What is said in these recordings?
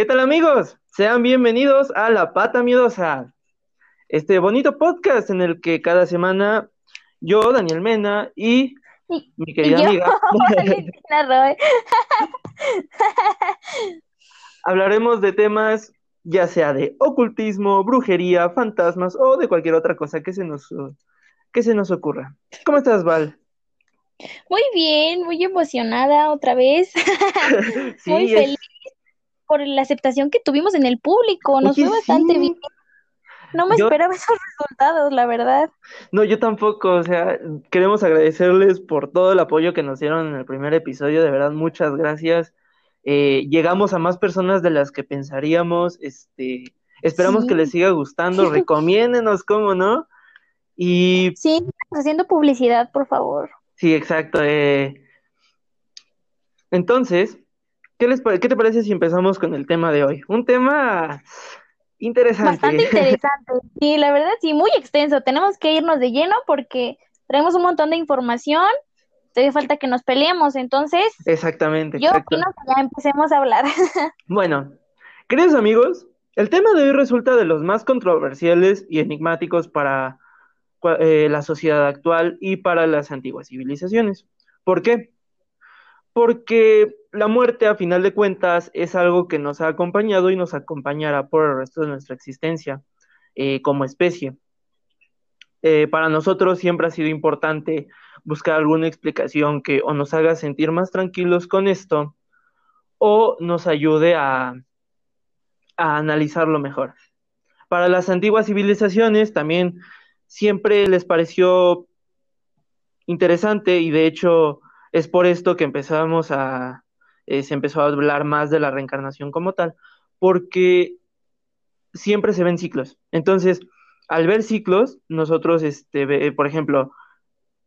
¿Qué tal amigos? Sean bienvenidos a La Pata Miedosa, este bonito podcast en el que cada semana yo, Daniel Mena y mi querida amiga hablaremos de temas ya sea de ocultismo, brujería, fantasmas o de cualquier otra cosa que se nos, que se nos ocurra. ¿Cómo estás, Val? Muy bien, muy emocionada otra vez. muy feliz por la aceptación que tuvimos en el público. Nos fue bastante bien. No me esperaba esos resultados, la verdad. No, yo tampoco. O sea, queremos agradecerles por todo el apoyo que nos dieron en el primer episodio. De verdad, muchas gracias. Eh, llegamos a más personas de las que pensaríamos. Este, esperamos que les siga gustando. Recomiéndenos, ¿cómo no? Y. Sí, haciendo publicidad, por favor. Sí, exacto. Eh. Entonces, ¿qué, les, ¿qué te parece si empezamos con el tema de hoy? Un tema interesante. Bastante interesante. Sí, la verdad, sí, muy extenso. Tenemos que irnos de lleno porque tenemos un montón de información. Todavía falta que nos peleemos, entonces. Exactamente. Yo opino que ya empecemos a hablar. bueno, queridos amigos, el tema de hoy resulta de los más controversiales y enigmáticos para eh, la sociedad actual y para las antiguas civilizaciones. ¿Por qué? Porque la muerte, a final de cuentas, es algo que nos ha acompañado y nos acompañará por el resto de nuestra existencia eh, como especie. Eh, para nosotros siempre ha sido importante buscar alguna explicación que o nos haga sentir más tranquilos con esto o nos ayude a, a analizarlo mejor. Para las antiguas civilizaciones también siempre les pareció interesante y de hecho es por esto que empezamos a, eh, se empezó a hablar más de la reencarnación como tal, porque siempre se ven ciclos. Entonces, al ver ciclos, nosotros, este, por ejemplo,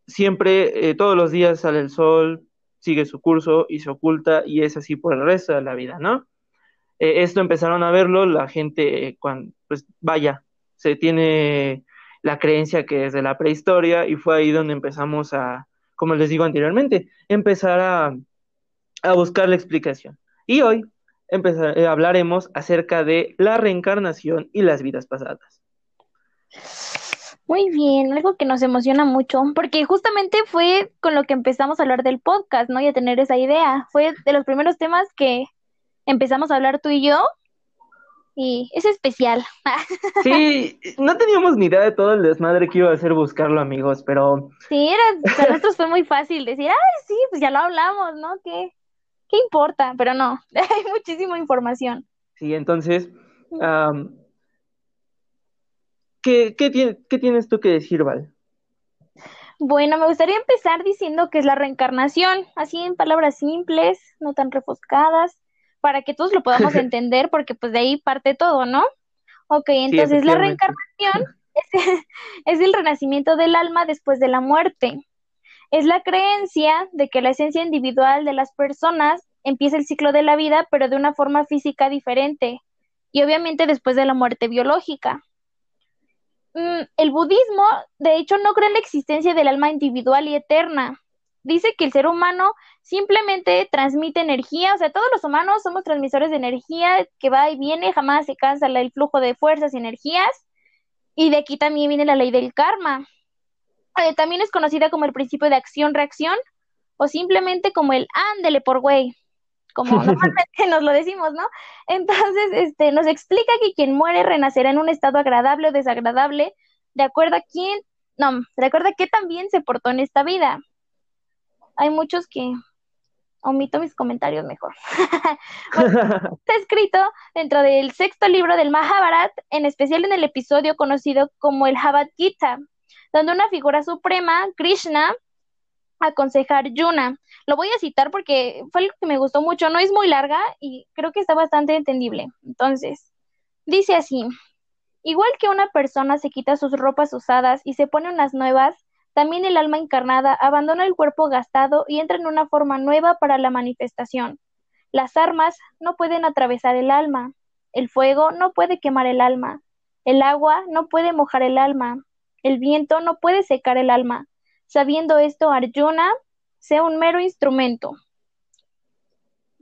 siempre, eh, todos los días sale el sol, sigue su curso y se oculta y es así por el resto de la vida, ¿no? Eh, esto empezaron a verlo la gente cuando, pues vaya, se tiene la creencia que es de la prehistoria y fue ahí donde empezamos a, como les digo anteriormente, empezar a, a buscar la explicación. Y hoy empezar, eh, hablaremos acerca de la reencarnación y las vidas pasadas. Muy bien, algo que nos emociona mucho, porque justamente fue con lo que empezamos a hablar del podcast, ¿no? Y a tener esa idea. Fue de los primeros temas que empezamos a hablar tú y yo, y es especial. Sí, no teníamos ni idea de todo el desmadre que iba a hacer buscarlo, amigos, pero... Sí, era, para nosotros fue muy fácil decir, ay, sí, pues ya lo hablamos, ¿no? ¿Qué, qué importa? Pero no, hay muchísima información. Sí, entonces, ¿qué, qué, ¿qué tienes tú que decir, Val? Bueno, me gustaría empezar diciendo que es la reencarnación, así en palabras simples, no tan refoscadas para que todos lo podamos entender, porque pues de ahí parte todo, ¿no? Ok, entonces la reencarnación es, el renacimiento del alma después de la muerte. Es la creencia de que la esencia individual de las personas empieza el ciclo de la vida, pero de una forma física diferente, y obviamente después de la muerte biológica. Mm, el budismo, de hecho, no cree en la existencia del alma individual y eterna, dice que el ser humano simplemente transmite energía, o sea, todos los humanos somos transmisores de energía que va y viene, jamás se cansa el flujo de fuerzas y energías, y de aquí también viene la ley del karma. Eh, también es conocida como el principio de acción-reacción, o simplemente como el ándele por güey, como normalmente nos lo decimos, ¿no? Entonces, este, nos explica que quien muere renacerá en un estado agradable o desagradable, de acuerdo a quién, no, de acuerdo a qué también se portó en esta vida hay muchos que omito mis comentarios mejor. está escrito dentro del sexto libro del Mahabharat, en especial en el episodio conocido como el Bhagavad Gita, donde una figura suprema, Krishna, aconseja a Arjuna. Lo voy a citar porque fue algo que me gustó mucho, no es muy larga y creo que está bastante entendible. Entonces, dice así, igual que una persona se quita sus ropas usadas y se pone unas nuevas, también el alma encarnada abandona el cuerpo gastado y entra en una forma nueva para la manifestación. Las armas no pueden atravesar el alma. El fuego no puede quemar el alma. El agua no puede mojar el alma. El viento no puede secar el alma. Sabiendo esto, Arjuna sea un mero instrumento.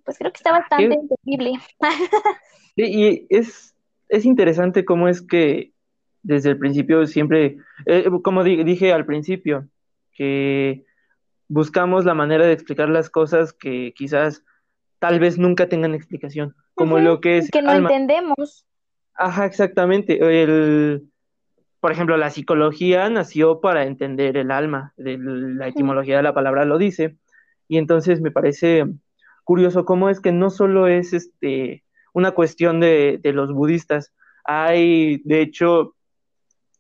pues creo que está bastante entendible. Sí, y es, es interesante cómo es que desde el principio siempre, eh, como dije al principio, que buscamos la manera de explicar las cosas que quizás tal vez nunca tengan explicación, como lo que es... Que no entendemos. Ajá, exactamente. El, por ejemplo, la psicología nació para entender el alma, de la etimología de la palabra lo dice, y entonces me parece curioso cómo es que no solo es este una cuestión de, de los budistas, hay de hecho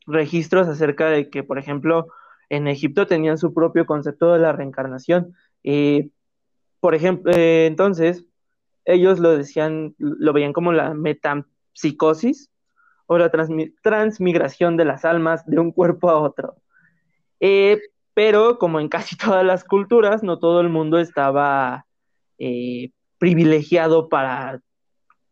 registros acerca de que, por ejemplo, en Egipto tenían su propio concepto de la reencarnación. y por ejemplo, eh, entonces, ellos lo decían, lo veían como la metapsicosis o la transmigración de las almas de un cuerpo a otro. Eh, pero como en casi todas las culturas, no todo el mundo estaba eh, privilegiado para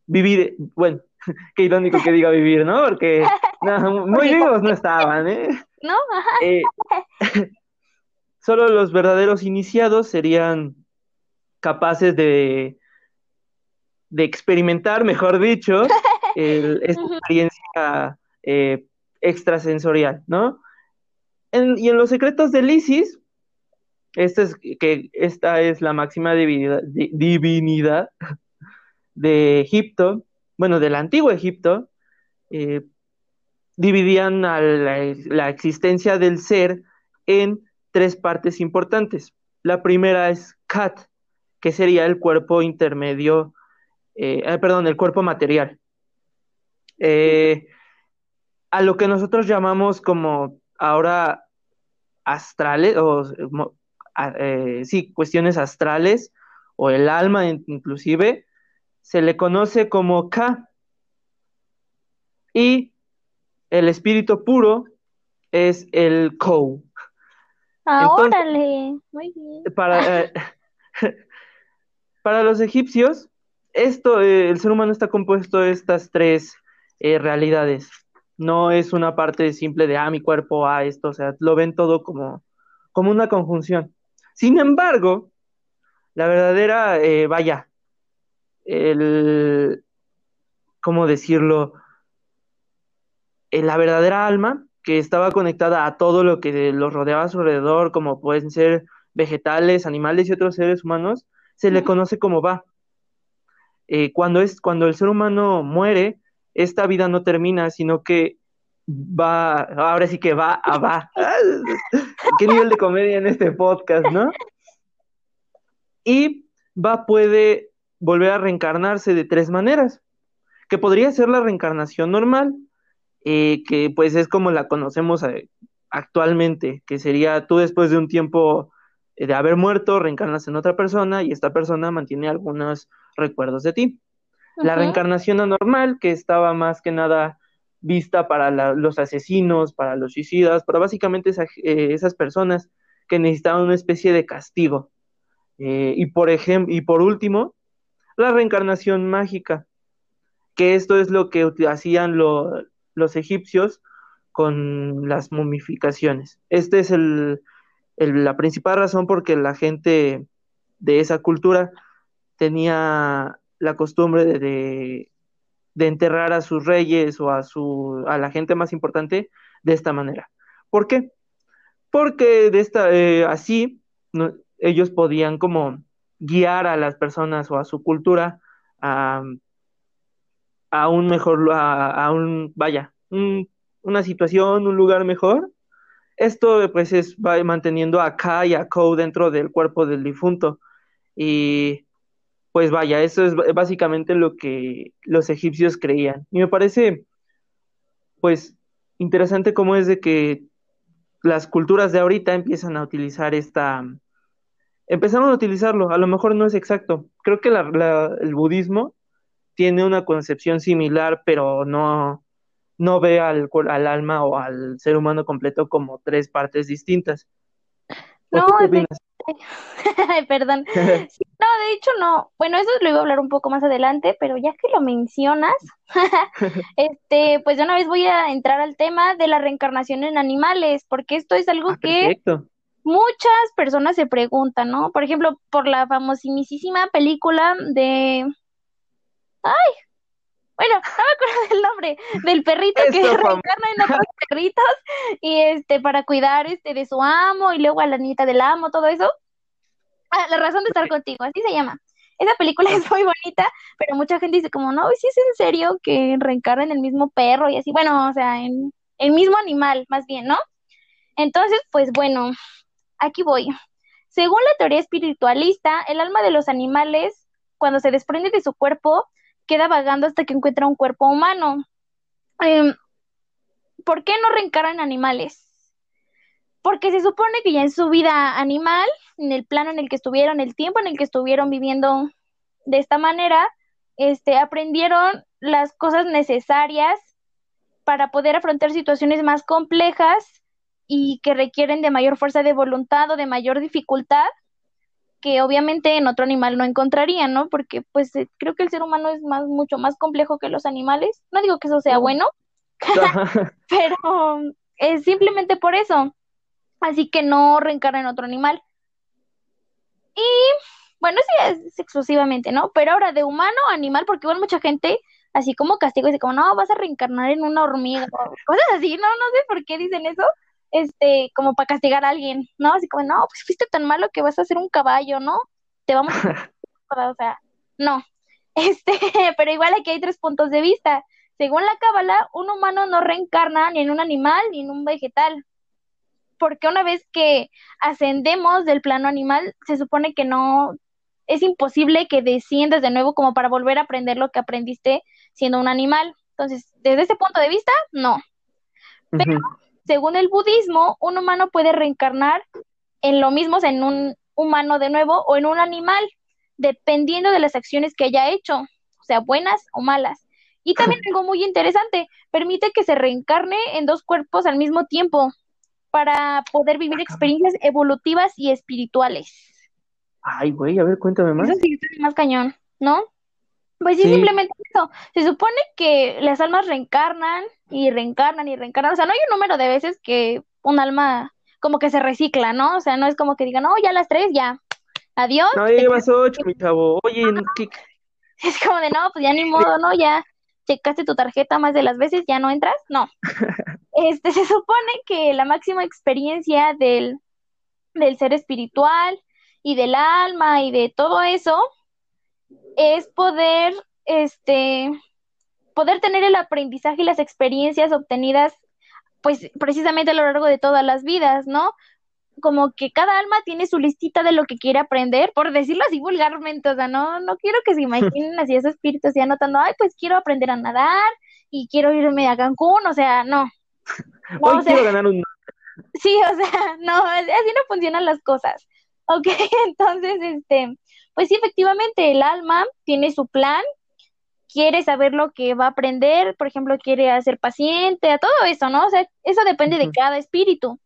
vivir, bueno, qué irónico que diga vivir, ¿no? Porque muy vivos no estaban, ¿eh? No, ajá. solo los verdaderos iniciados serían capaces de, de experimentar, mejor dicho, esta experiencia eh, extrasensorial, ¿no? y en los secretos de Isis, esta es, que esta es la máxima divinidad, divinidad de Egipto, bueno, del antiguo Egipto, eh, dividían la, la, existencia del ser en tres partes importantes. La primera es Kat, que sería el cuerpo intermedio, eh, perdón, el cuerpo material. Eh, a lo que nosotros llamamos como ahora astrales, o eh, sí, cuestiones astrales, o el alma inclusive, se le conoce como K. Y el espíritu puro es el Kou. Ah, órale, muy bien. Para, Para los egipcios, esto, eh, el ser humano está compuesto de estas tres eh, realidades. No es una parte simple de, ah, mi cuerpo, ah, esto, o sea, lo ven todo como, como una conjunción. Sin embargo, la verdadera, eh, vaya, el, ¿cómo decirlo? la verdadera alma que estaba conectada a todo lo que los rodeaba a su alrededor, como pueden ser vegetales, animales y otros seres humanos, se le conoce como va. Eh, cuando, es, cuando el ser humano muere, esta vida no termina, sino que va, ahora sí que va a va. Qué nivel de comedia en este podcast, ¿no? Y va puede volver a reencarnarse de tres maneras, que podría ser la reencarnación normal, eh, que pues es como la conocemos eh, actualmente, que sería tú después de un tiempo eh, de haber muerto, reencarnas en otra persona y esta persona mantiene algunos recuerdos de ti. La reencarnación anormal, que estaba más que nada vista para los asesinos, para los suicidas, para básicamente eh, esas personas que necesitaban una especie de castigo. Eh, y, por ejemplo, y por último, la reencarnación mágica, que esto es lo que hacían los egipcios con las momificaciones. Este es el, la principal razón porque la gente de esa cultura tenía la costumbre de, enterrar a sus reyes o a, su, a la gente más importante de esta manera. ¿Por qué? Porque de esta, eh, así ellos podían como guiar a las personas o a su cultura a, un mejor, a, un, vaya, una situación, un lugar mejor esto pues es va manteniendo a K y a Ko dentro del cuerpo del difunto. Y pues vaya, eso es básicamente lo que los egipcios creían. Y me parece pues interesante cómo es de que las culturas de ahorita empiezan a utilizar esta, empezaron a utilizarlo, a lo mejor no es exacto. Creo que el budismo tiene una concepción similar, pero no, no ve al, al alma o al ser humano completo como tres partes distintas. No, perdón. no, de hecho no. Bueno, eso lo iba a hablar un poco más adelante, pero ya que lo mencionas, este, pues de una vez voy a entrar al tema de la reencarnación en animales, porque esto es algo ah, que muchas personas se preguntan, ¿no? Por ejemplo, por la famosísima película de... Ay, bueno, no me acuerdo del nombre, del perrito que reencarna en otros perritos y este para cuidar este de su amo y luego a la nieta del amo, todo eso. Ah, la razón de estar contigo, así se llama. Esa película es muy bonita, pero mucha gente dice como, no, si es en serio que reencarna en el mismo perro y así, bueno, o sea, en el mismo animal, más bien, ¿no? Entonces, pues bueno, aquí voy. Según la teoría espiritualista, el alma de los animales, cuando se desprende de su cuerpo, queda vagando hasta que encuentra un cuerpo humano. Em, ¿Por qué no reencarnan animales? Porque se supone que ya en su vida animal, en el plano en el que estuvieron, el tiempo en el que estuvieron viviendo de esta manera, este, aprendieron las cosas necesarias para poder afrontar situaciones más complejas y que requieren de mayor fuerza de voluntad o de mayor dificultad que obviamente en otro animal no encontraría, ¿no? Porque pues eh, creo que el ser humano es más mucho más complejo que los animales. No digo que eso sea bueno, pero es simplemente por eso. Así que no reencarna en otro animal. Y bueno, sí es exclusivamente, ¿no? Pero ahora de humano a animal, porque igual mucha gente así como castigo dice como, no, vas a reencarnar en una hormiga, cosas así, no, no sé por qué dicen eso, este, como para castigar a alguien, ¿no? Así como, no, pues fuiste tan malo que vas a ser un caballo, ¿no? Te vamos a... o sea, no. Este, pero igual aquí hay tres puntos de vista. Según la cábala, un humano no reencarna ni en un animal ni en un vegetal. Porque una vez que ascendemos del plano animal, se supone que no es imposible que desciendas de nuevo como para volver a aprender lo que aprendiste siendo un animal. Entonces, desde ese punto de vista, no. Pero según el budismo, un humano puede reencarnar en lo mismo, en un humano de nuevo o en un animal, dependiendo de las acciones que haya hecho, o sea, buenas o malas. Y también algo muy interesante, permite que se reencarne en dos cuerpos al mismo tiempo para poder vivir experiencias evolutivas y espirituales. Ay, güey, a ver, cuéntame más. Eso sí es más cañón, ¿no? Pues sí, simplemente eso. Se supone que las almas reencarnan y reencarnan y reencarnan. O sea, no hay un número de veces que un alma como que se recicla, ¿no? O sea, no es como que digan, no, ya las tres, ya. Adiós. No, ya llevas ocho, mi chavo. Oye, ¿qué? Es como de, no, pues ya ni modo, ¿no? Ya checaste tu tarjeta más de las veces, ya no entras. No. Este, se supone que la máxima experiencia del, del ser espiritual y del alma y de todo eso es poder, este, poder tener el aprendizaje y las experiencias obtenidas, pues precisamente a lo largo de todas las vidas, ¿no? Como que cada alma tiene su listita de lo que quiere aprender, por decirlo así vulgarmente, o sea, no, no quiero que se imaginen así esos espíritus y anotando, ay, pues quiero aprender a nadar y quiero irme a Cancún, o sea, no. Hoy quiero ganar un... Sí, o sea, no, así no funcionan las cosas. Ok, entonces, este, pues sí, efectivamente, el alma tiene su plan, quiere saber lo que va a aprender, por ejemplo, quiere ser paciente, a todo eso, ¿no? O sea, eso depende de cada espíritu.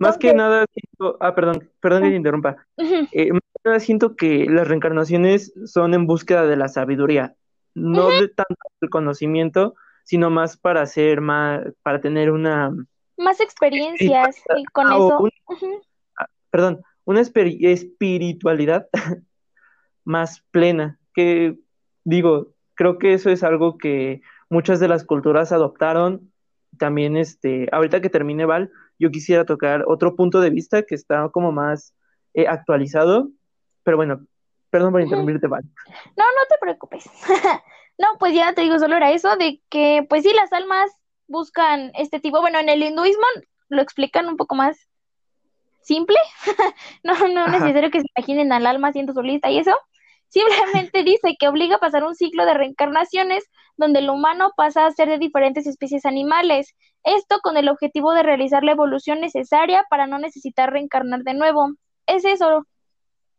más que nada siento, ah, perdón, perdón que te interrumpa. Eh, más que nada siento que las reencarnaciones son en búsqueda de la sabiduría, no de tanto el conocimiento, sino más para hacer más, para tener una más experiencias y con eso. Ah, perdón, una espiritualidad más plena, que digo, creo que eso es algo que muchas de las culturas adoptaron. También, este, ahorita que termine Val, yo quisiera tocar otro punto de vista que está como más eh, actualizado, pero bueno, perdón por interrumpirte, Val. No, no te preocupes. no, pues ya te digo, solo era eso de que, pues sí, las almas buscan este tipo, bueno, en el hinduismo lo explican un poco más simple, no, no es necesario que se imaginen al alma haciendo su lista y eso, Simplemente dice que obliga a pasar un ciclo de reencarnaciones donde el humano pasa a ser de diferentes especies animales. Esto con el objetivo de realizar la evolución necesaria para no necesitar reencarnar de nuevo. Es eso.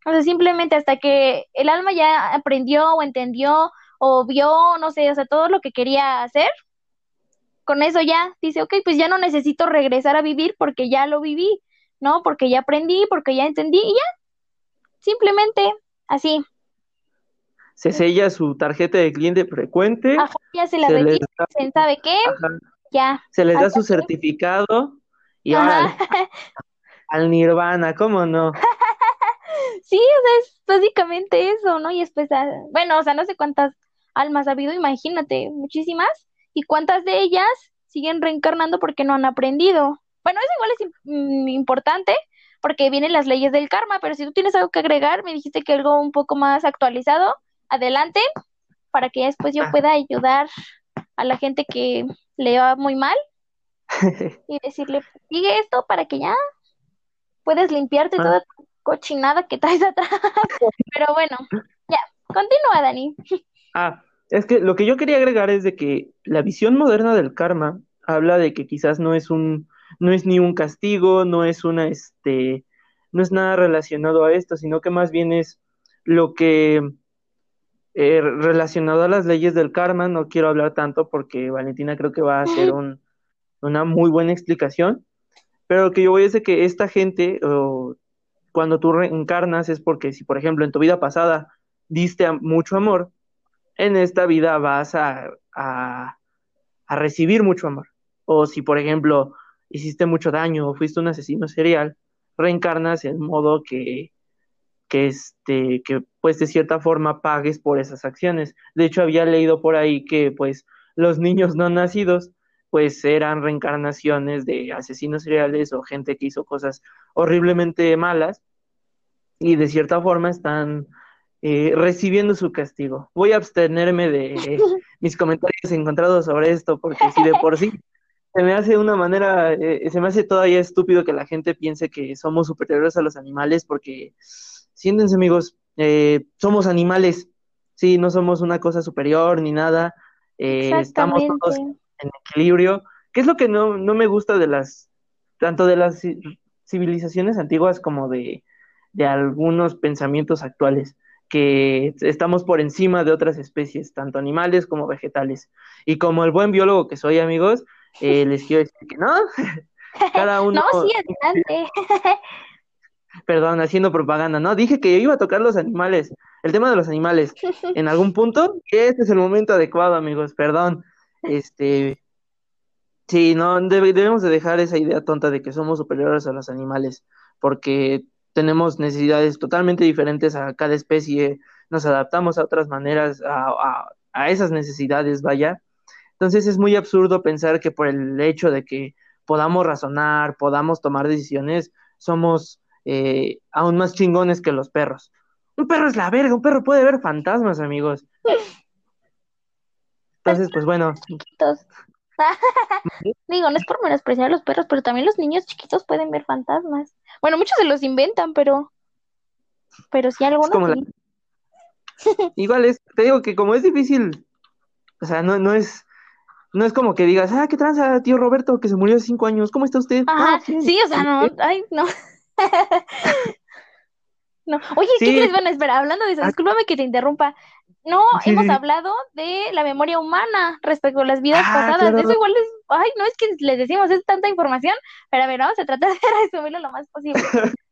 O sea, simplemente hasta que el alma ya aprendió o entendió o vio, no sé, o sea, todo lo que quería hacer, con eso ya dice, ok, pues ya no necesito regresar a vivir porque ya lo viví, ¿no? Porque ya aprendí, porque ya entendí y ya. Simplemente así se sella su tarjeta de cliente frecuente. ya se la se ¿sabe qué? Ya. Se les da su certificado y ahora. Al nirvana, ¿cómo no? Sí, o sea, es básicamente eso, ¿no? Y después, ah, bueno, o sea, no sé cuántas almas ha habido, imagínate, muchísimas, y cuántas de ellas siguen reencarnando porque no han aprendido. Bueno, eso igual es mm, importante porque vienen las leyes del karma, pero si tú tienes algo que agregar, me dijiste que algo un poco más actualizado, adelante, para que después yo pueda ayudar a la gente que le va muy mal y decirle, sigue esto para que ya puedes limpiarte ah. toda tu cochinada que traes atrás. Pero bueno, ya, continúa, Dani. Ah, es que lo que yo quería agregar es de que la visión moderna del karma habla de que quizás no es un, no es ni un castigo, no es una, este, no es nada relacionado a esto, sino que más bien es lo que eh, relacionado a las leyes del karma, no quiero hablar tanto porque Valentina creo que va a hacer un, una muy buena explicación, pero lo que yo voy es de que esta gente, cuando tú reencarnas es porque si, por ejemplo, en tu vida pasada diste mucho amor, en esta vida vas a, a, recibir mucho amor. O si, por ejemplo, hiciste mucho daño o fuiste un asesino serial, reencarnas en modo que, que, este, que pues de cierta forma pagues por esas acciones. De hecho, había leído por ahí que pues los niños no nacidos pues eran reencarnaciones de asesinos seriales o gente que hizo cosas horriblemente malas y de cierta forma están eh, recibiendo su castigo. Voy a abstenerme de mis comentarios encontrados sobre esto, porque si de por sí se me hace una manera, eh, se me hace todavía estúpido que la gente piense que somos superiores a los animales, porque siéntense amigos, eh, somos animales, sí, no somos una cosa superior ni nada, estamos todos en equilibrio, ¿Qué es lo que no, no me gusta de las, tanto de las civilizaciones antiguas como de, de algunos pensamientos actuales que estamos por encima de otras especies, tanto animales como vegetales. Y como el buen biólogo que soy, amigos, eh, les quiero decir que no. Cada uno. No, sí, adelante. Perdón, haciendo propaganda, ¿no? Dije que iba a tocar los animales, el tema de los animales, en algún punto. Este es el momento adecuado, amigos, perdón. Este. Sí, no, debemos de dejar esa idea tonta de que somos superiores a los animales, porque tenemos necesidades totalmente diferentes a cada especie, nos adaptamos a otras maneras, a, esas necesidades, vaya. Entonces es muy absurdo pensar que por el hecho de que podamos razonar, podamos tomar decisiones, somos eh, aún más chingones que los perros. Un perro es la verga, un perro puede ver fantasmas, amigos. Entonces, pues bueno. Digo, no es por menospreciar a los perros, pero también los niños chiquitos pueden ver fantasmas. Bueno, muchos se los inventan, pero pero sí algunos. Igual es, te digo que como es difícil, o sea, no, no es no es como que digas, ah, qué tranza, tío Roberto, que se murió hace cinco años, ¿cómo está usted? Ajá, ah, sí, o sea, no, ay, no. no. Oye, ¿qué crees? Bueno, espera, hablando de eso, ah. discúlpame que te interrumpa. No, hemos hablado de la memoria humana respecto a las vidas ah, pasadas. Eso igual es, ay, no es que les decimos, es tanta información, pero a ver, vamos a tratar de resumirlo lo más posible.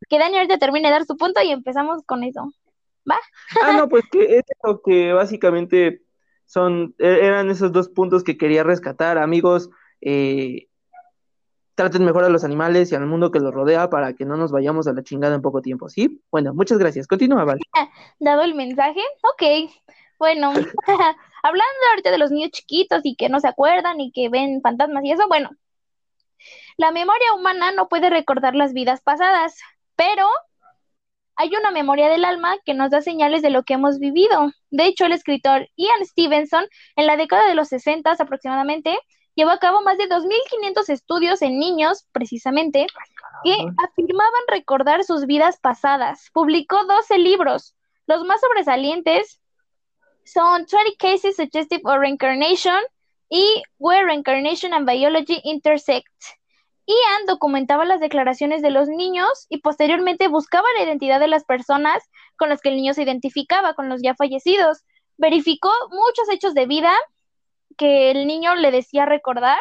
que Dani ahorita termine de dar su punto y empezamos con eso. ¿Va? ah, no, pues que es lo que básicamente son, e-, eran esos dos puntos que quería rescatar, amigos. Eh, traten mejor a los animales y al mundo que los rodea para que no nos vayamos a la chingada en poco tiempo, ¿sí? Bueno, muchas gracias. Continúa, Val. Dado el mensaje, ok. Bueno, hablando ahorita de los niños chiquitos y que no se acuerdan y que ven fantasmas y eso, bueno, la memoria humana no puede recordar las vidas pasadas, pero hay una memoria del alma que nos da señales de lo que hemos vivido. De hecho, el escritor Ian Stevenson, en la década de los 60 aproximadamente, llevó a cabo más de 2.500 estudios en niños, precisamente, que afirmaban recordar sus vidas pasadas. Publicó 12 libros. Los más sobresalientes son 20 Cases Suggestive of Reincarnation y Where Reincarnation and Biology Intersect. Ian documentaba las declaraciones de los niños y posteriormente buscaba la identidad de las personas con las que el niño se identificaba, con los ya fallecidos. Verificó muchos hechos de vida que el niño le decía recordar.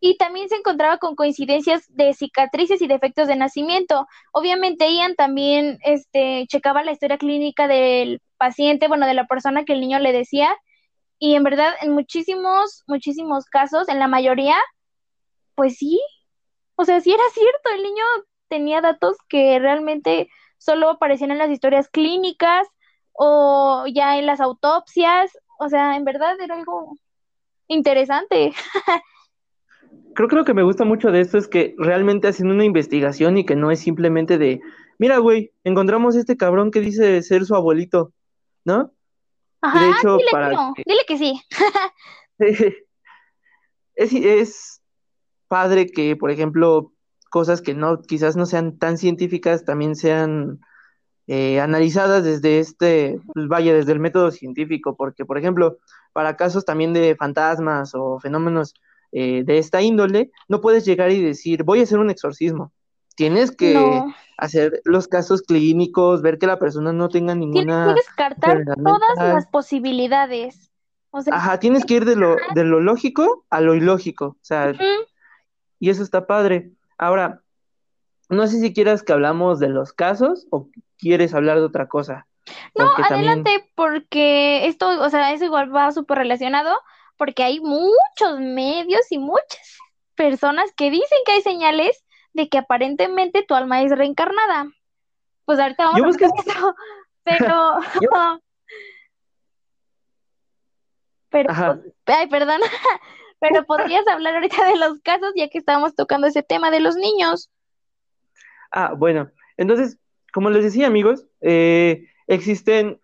Y también se encontraba con coincidencias de cicatrices y defectos de nacimiento. Obviamente Ian también este, checaba la historia clínica del paciente, bueno, de la persona que el niño le decía. Y en verdad, en muchísimos, muchísimos casos, en la mayoría, pues sí. O sea, sí era cierto, el niño tenía datos que realmente solo aparecían en las historias clínicas o ya en las autopsias. O sea, en verdad era algo interesante. Creo que lo que me gusta mucho de esto es que realmente hacen una investigación y que no es simplemente de, mira, güey, encontramos este cabrón que dice ser su abuelito, ¿no? Ajá, de hecho, dile, para que... dile que sí. es, es padre que, por ejemplo, cosas que no, quizás no sean tan científicas, también sean eh, analizadas desde este, pues vaya, desde el método científico, porque, por ejemplo, para casos también de fantasmas o fenómenos eh, de esta índole, no puedes llegar y decir, voy a hacer un exorcismo. Tienes que hacer los casos clínicos, ver que la persona no tenga ninguna... Tienes que descartar todas las posibilidades. Ajá, tienes que ir de lo, de lo lógico a lo ilógico, o sea, y eso está padre. Ahora, no sé si quieras que hablamos de los casos o quieres hablar de otra cosa. No, adelante, porque esto, o sea, eso igual va súper relacionado, porque hay muchos medios y muchas personas que dicen que hay señales de que aparentemente tu alma es reencarnada. Pues ahorita vamos a ver eso, pero... pero, ay, perdón, pero podrías hablar ahorita de los casos ya que estábamos tocando ese tema de los niños. Ah, bueno, entonces, como les decía amigos, eh, existen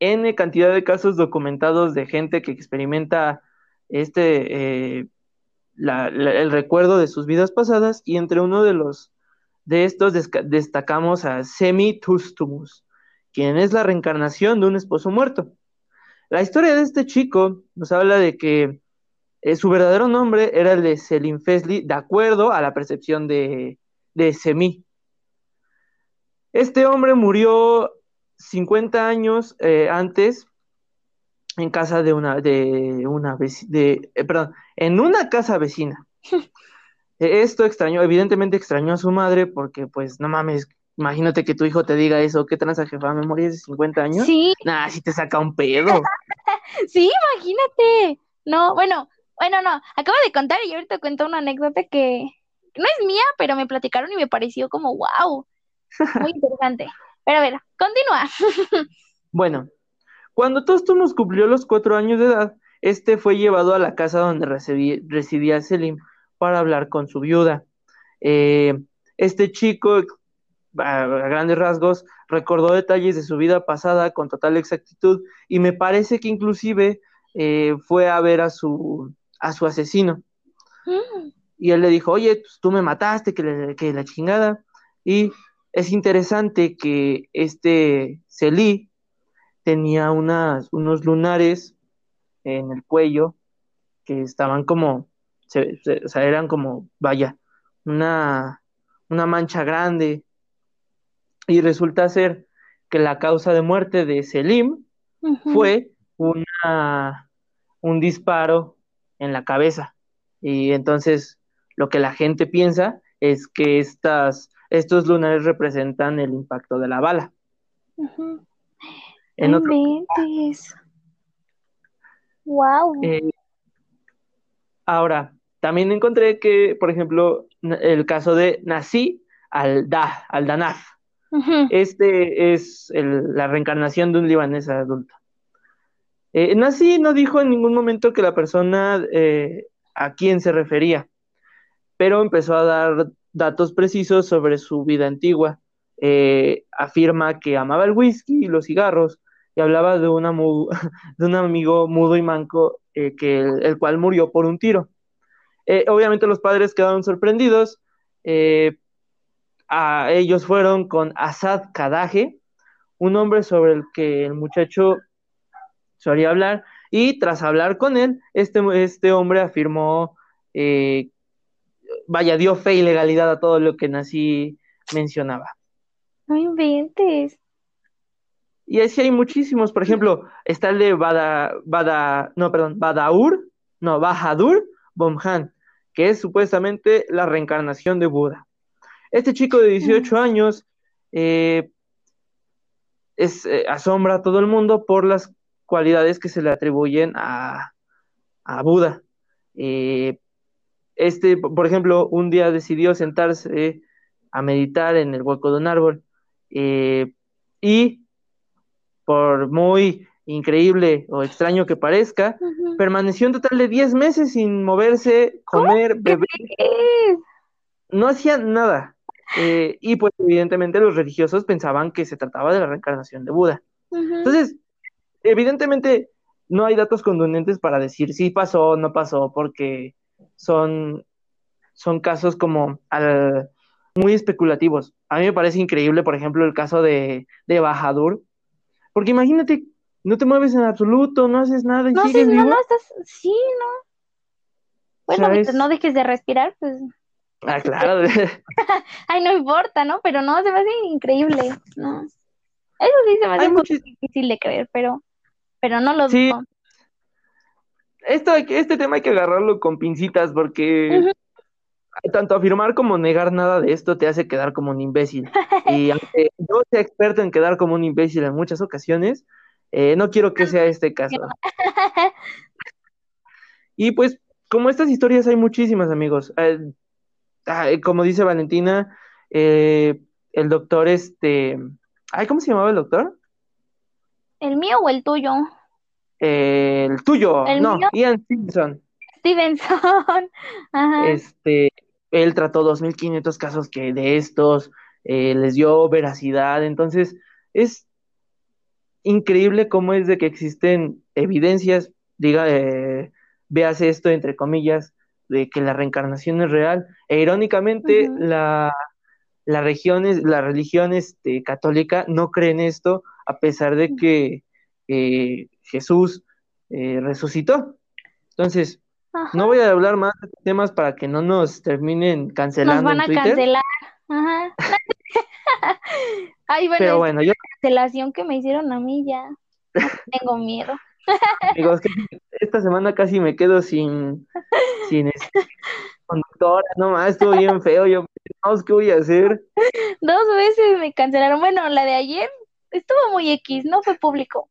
N cantidad de casos documentados de gente que experimenta este, eh, el recuerdo de sus vidas pasadas y entre uno de los de estos destacamos a Semi Tustumus, quien es la reencarnación de un esposo muerto. La historia de este chico nos habla de que eh, su verdadero nombre era el de Selim Fesley, de acuerdo a la percepción de, de Semi. Este hombre murió 50 años eh, antes en casa de una, de una de, eh, perdón, en una casa vecina. E, esto extrañó, evidentemente extrañó a su madre porque, pues, no mames, imagínate que tu hijo te diga eso, ¿qué transa jefa? ¿Me morí de 50 años? Sí. Nah, si te saca un pedo. sí, imagínate. No, bueno, bueno, no, acabo de contar y ahorita cuento una anécdota que no es mía, pero me platicaron y me pareció como, wow, muy interesante. Pero a ver, continúa. bueno, cuando Tostumos cumplió los cuatro años de edad, este fue llevado a la casa donde residía Selim para hablar con su viuda. Eh, este chico, a grandes rasgos, recordó detalles de su vida pasada con total exactitud y me parece que inclusive eh, fue a ver a su, a su asesino. Mm. Y él le dijo, oye, pues, tú me mataste, que, que la chingada. Y es interesante que este Celí tenía unas, unos lunares en el cuello que estaban como, o sea, eran como, vaya, una, una mancha grande. Y resulta ser que la causa de muerte de Selim fue una, un disparo en la cabeza. Y entonces lo que la gente piensa es que estas estos lunares representan el impacto de la bala. en otro... Wow. Eh, ahora, también encontré que, por ejemplo, el caso de Nasi al-Da, al-Danaf. Este es la reencarnación de un libanés adulto. Eh, Nasi no dijo en ningún momento que la persona eh, a quien se refería, pero empezó a dar datos precisos sobre su vida antigua. Eh, afirma que amaba el whisky y los cigarros y hablaba de, un amigo mudo y manco eh, el, cual murió por un tiro. Eh, obviamente los padres quedaron sorprendidos. a ellos fueron con Asad Kadaje, un hombre sobre el que el muchacho solía hablar, y tras hablar con él, este, este hombre afirmó vaya, dio fe y legalidad a todo lo que Nací mencionaba. No inventes. Y así hay muchísimos, por ejemplo, está el de Bada, Bada, no, perdón, Badaur, no, Bahadur Bomhan, que es supuestamente la reencarnación de Buda. Este chico de 18 años eh, es, eh, asombra a todo el mundo por las cualidades que se le atribuyen a, a Buda. Eh, este, por ejemplo, un día decidió sentarse a meditar en el hueco de un árbol. Eh, y por muy increíble o extraño que parezca, permaneció un total de 10 meses sin moverse, comer, beber. No hacía nada. Eh, y pues evidentemente los religiosos pensaban que se trataba de la reencarnación de Buda. Entonces, evidentemente no hay datos contundentes para decir si pasó o no pasó, porque son, son casos como muy especulativos. A mí me parece increíble, por ejemplo, el caso de, de Bajadur, porque imagínate, no te mueves en absoluto, no haces nada y no, sigues sí, vivo. No, no, estás, sí, no. Bueno, mientras no dejes de respirar, pues. Ah, claro. Ay, no importa, ¿no? Pero no, se me hace increíble, ¿no? Eso sí se me hace muy difícil de creer, pero, pero no lo sí. Esto, este tema hay que agarrarlo con pincitas porque tanto afirmar como negar nada de esto te hace quedar como un imbécil. Y aunque yo sea experto en quedar como un imbécil en muchas ocasiones, eh, no quiero que sea este caso. Y pues, como estas historias hay muchísimas, amigos. Eh, como dice Valentina, eh, el doctor, este, ay, ¿cómo se llamaba el doctor? ¿El mío o el tuyo? El tuyo, no, Ian Stevenson. Stevenson. Ajá. Este, él trató 2.500 casos que de estos eh, les dio veracidad. Entonces, es increíble cómo es de que existen evidencias, diga, eh, veas esto entre comillas, de que la reencarnación es real. E irónicamente, la, la, la religión este, católica no cree en esto, a pesar de que eh, Jesús eh, resucitó. Entonces, no voy a hablar más de temas para que no nos terminen cancelando. Nos van a cancelar. Ajá. Ay, bueno, Pero bueno, yo... cancelación que me hicieron a mí ya. tengo miedo. Amigos, esta semana casi me quedo sin, sin este, conductora, no más, estuvo bien feo, yo no ¿qué voy a hacer? Dos veces me cancelaron, bueno, la de ayer estuvo muy X, no fue público,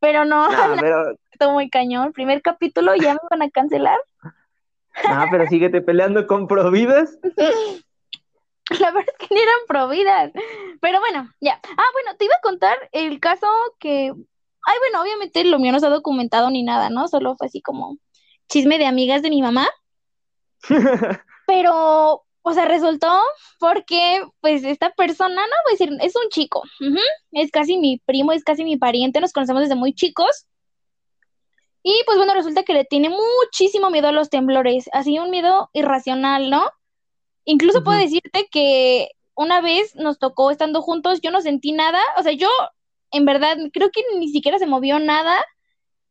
pero no, pero... estuvo muy cañón, primer capítulo ya me van a cancelar. Ah, pero síguete peleando con Providas. La verdad es que ni eran providas. Pero bueno, ya. Ah, bueno, te iba a contar el caso que. Ay, bueno, obviamente lo mío no está documentado ni nada, ¿no? Solo fue así como chisme de amigas de mi mamá. Pero, o sea, resultó porque, pues, esta persona, no voy a decir, es un chico. Es casi mi primo, es casi mi pariente, nos conocemos desde muy chicos. Y pues bueno, resulta que le tiene muchísimo miedo a los temblores, así un miedo irracional, ¿no? Incluso puedo decirte que una vez nos tocó estando juntos, yo no sentí nada, o sea, yo en verdad creo que ni siquiera se movió nada,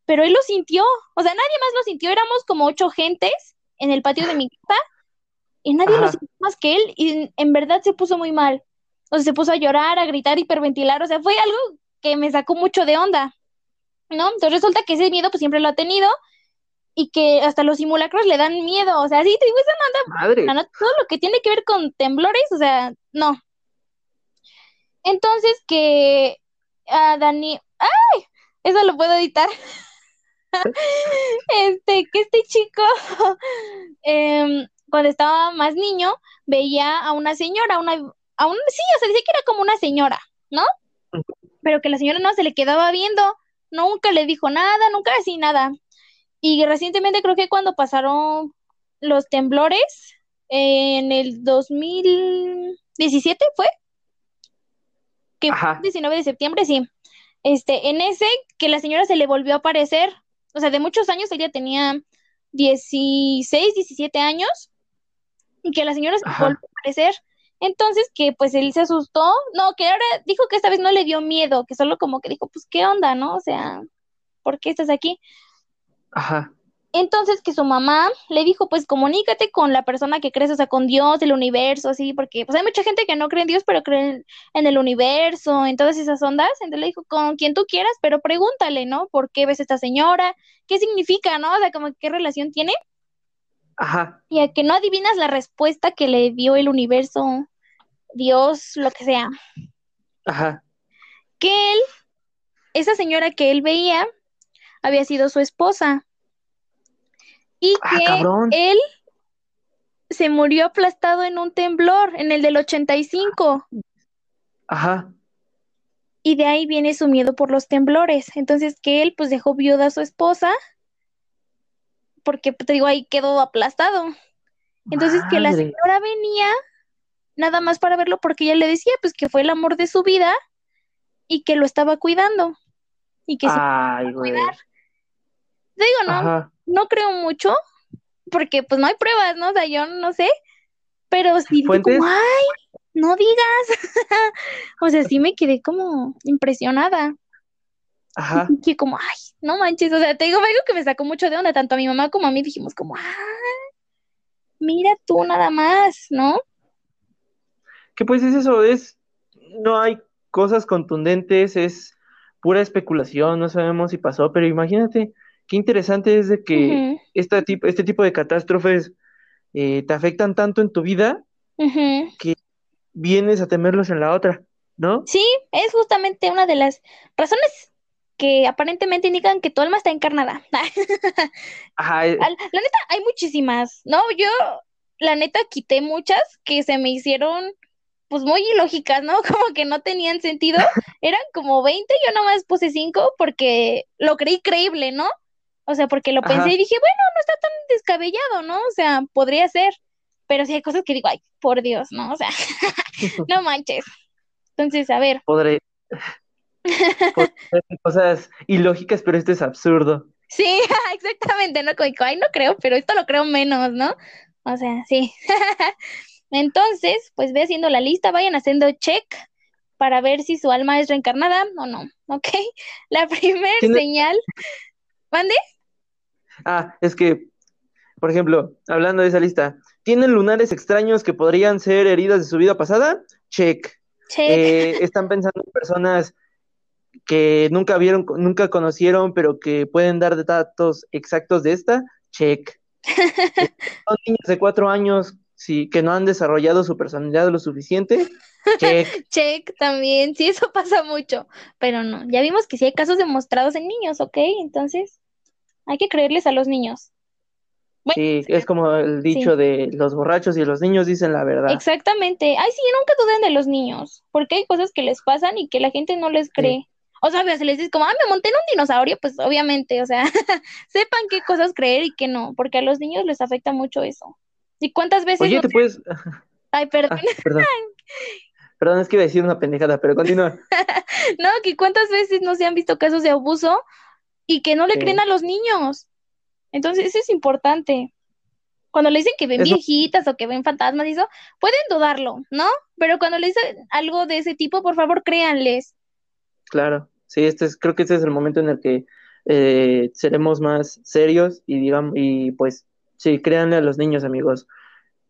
pero él lo sintió, o sea, nadie más lo sintió, éramos como ocho gentes en el patio de mi casa y nadie lo sintió más que él y en verdad se puso muy mal, o sea, se puso a llorar, a gritar, hiperventilar, o sea, fue algo que me sacó mucho de onda, ¿no? Entonces resulta que ese miedo pues siempre lo ha tenido y que hasta los simulacros le dan miedo, o sea, sí, te digo, esa no, todo lo que tiene que ver con temblores, o sea, no. Entonces que a Dani, ¡ay! Eso lo puedo editar. este, que este chico, em, cuando estaba más niño, veía a una señora, una, a un, sí, o sea, dice que era como una señora, ¿no? Pero que la señora no se le quedaba viendo, nunca le dijo nada, nunca así nada. Y recientemente creo que cuando pasaron los temblores, en el 2017 fue, que 19 de septiembre, sí. Este, en ese que la señora se le volvió a aparecer, o sea, de muchos años, ella tenía 16, 17 años, y que la señora se volvió a aparecer. Entonces, que pues él se asustó, no, que ahora dijo que esta vez no le dio miedo, que solo como que dijo, pues, ¿qué onda, no? O sea, ¿por qué estás aquí? Ajá. Entonces que su mamá le dijo, pues comunícate con la persona que crees, o sea, con Dios, el universo, así, porque pues hay mucha gente que no cree en Dios, pero cree en el universo, en todas esas ondas. Entonces le dijo, con quien tú quieras, pero pregúntale, ¿no? ¿Por qué ves a esta señora? ¿Qué significa, no? O sea, como qué relación tiene. Ajá. Y a que no adivinas la respuesta que le dio el universo, Dios, lo que sea. Ajá. Que él, esa señora que él veía, había sido su esposa. Y Ah, que cabrón. él se murió aplastado en un temblor, en el del 85. Ajá. Y de ahí viene su miedo por los temblores. Entonces que él pues dejó viuda a su esposa porque te digo, ahí quedó aplastado. Entonces que la señora venía nada más para verlo porque ella le decía pues que fue el amor de su vida y que lo estaba cuidando y que se güey. cuidar. Te digo, no, Ajá. no creo mucho porque pues no hay pruebas, ¿no? O sea, yo no sé, pero sí ¿Fuentes? como, ay, no digas. O sea, sí me quedé como impresionada. Ajá. Que como, ay, no manches, o sea, te digo algo que me sacó mucho de onda, tanto a mi mamá como a mí dijimos como, ay, mira tú nada más, ¿no? Que pues es eso, es, no hay cosas contundentes, es pura especulación, no sabemos si pasó, pero imagínate qué interesante es de que esta tip- este tipo de catástrofes eh, te afectan tanto en tu vida, ujú. vienes a temerlos en la otra, ¿no? Sí, es justamente una de las razones que aparentemente indican que tu alma está encarnada. Ajá, eh, La neta, hay muchísimas, ¿no? Yo, la neta, quité muchas que se me hicieron, pues, muy ilógicas, ¿no? Como que no tenían sentido. Eran como 20, yo nomás puse 5 porque lo creí creíble, ¿no? O sea, porque lo pensé y dije, bueno, no está tan descabellado, ¿no? O sea, podría ser. Pero sí hay cosas que digo, ay, por Dios, ¿no? O sea, no manches. Entonces, a ver, podré, cosas ilógicas, pero esto es absurdo. sí, exactamente, ¿no? Como, ay, no creo, pero esto lo creo menos, ¿no? O sea, sí. Entonces, pues ve haciendo la lista, vayan haciendo check para ver si su alma es reencarnada o no, ¿ok? La primer Tiene- señal, ¿mande? Ah, es que, por ejemplo, hablando de esa lista, ¿tienen lunares extraños que podrían ser heridas de su vida pasada? Check. Check. Eh, ¿están pensando en personas que nunca vieron, nunca conocieron, pero que pueden dar datos exactos de esta? Check. ¿Son niños de cuatro años sí, que no han desarrollado su personalidad lo suficiente? Check. Check también, sí, eso pasa mucho, pero no, ya vimos que sí hay casos demostrados en niños, ¿ok? Entonces, hay que creerles a los niños. Bueno, Sí, es como el dicho de los borrachos y los niños dicen la verdad. exactamente. Ay, sí, nunca duden de los niños, porque hay cosas que les pasan y que la gente no les cree. O sea, se les dice como, ah, me monté en un dinosaurio, pues obviamente, o sea, sepan qué cosas creer y qué no, porque a los niños les afecta mucho eso. ¿Y cuántas veces Oye, no te puedes... Ay, perdón, Ah, perdón. Perdón, es que iba a decir una pendejada, pero continúa. no, que cuántas veces no se han visto casos de abuso y que no le Sí. creen a los niños. Entonces, eso es importante. Cuando le dicen que ven Eso- viejitas o que ven fantasmas y eso, pueden dudarlo, ¿no? Pero cuando le dicen algo de ese tipo, por favor, créanles. Claro, sí, este es, creo que este es el momento en el que eh, seremos más serios y digamos, y pues sí, créanle a los niños, amigos.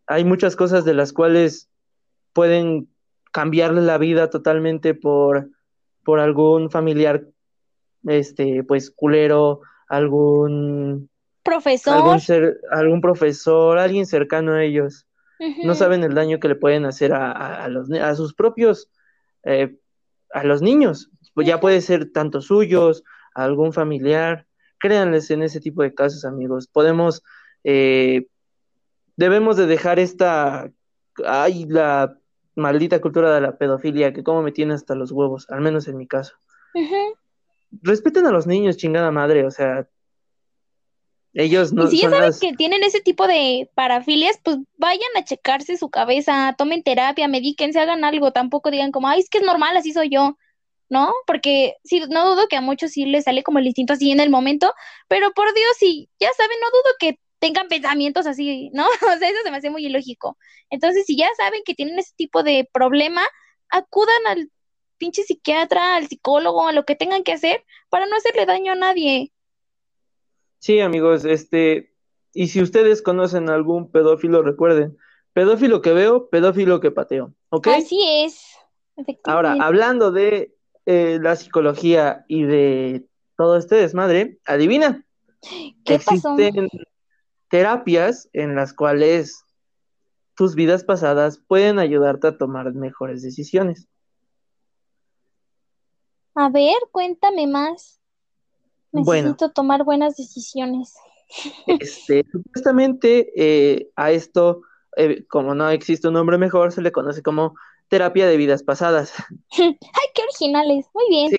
Hay muchas cosas de las cuales pueden cambiarle la vida totalmente por, por algún familiar, este, pues culero, algún, Profesor, algún ser, algún profesor, alguien cercano a ellos. No saben el daño que le pueden hacer a, a- a los, a sus propios, eh, a los niños. Pues ya puede ser tanto suyos, algún familiar. Créanles en ese tipo de casos, amigos. Podemos, eh, debemos de dejar esta, ay, la maldita cultura de la pedofilia, que como me tiene hasta los huevos, al menos en mi caso. Respeten a los niños, chingada madre, o sea, ellos no Y si ya saben las- que tienen ese tipo de parafilias, pues vayan a checarse su cabeza, tomen terapia, medíquense, hagan algo, tampoco digan como, ay, es que es normal, así soy yo, ¿no? Porque sí, no dudo que a muchos sí les sale como el instinto así en el momento, pero por Dios, sí, ya saben, no dudo que tengan pensamientos así, ¿no? O sea, eso se me hace muy ilógico. Entonces, si ya saben que tienen ese tipo de problema, acudan al pinche psiquiatra, al psicólogo, a lo que tengan que hacer para no hacerle daño a nadie. Sí, amigos, este, y si ustedes conocen algún pedófilo, recuerden, pedófilo que veo, pedófilo que pateo, ¿ok? Así es, Ahora, hablando de eh, la psicología y de todo este desmadre, adivina, ¿Qué pasó? existen terapias en las cuales tus vidas pasadas pueden ayudarte a tomar mejores decisiones. A ver, cuéntame más. Bueno. Necesito tomar buenas decisiones. Este, supuestamente eh, a esto eh, como no existe un nombre mejor, se le conoce como terapia de vidas pasadas. ¡Ay, originales! Muy bien.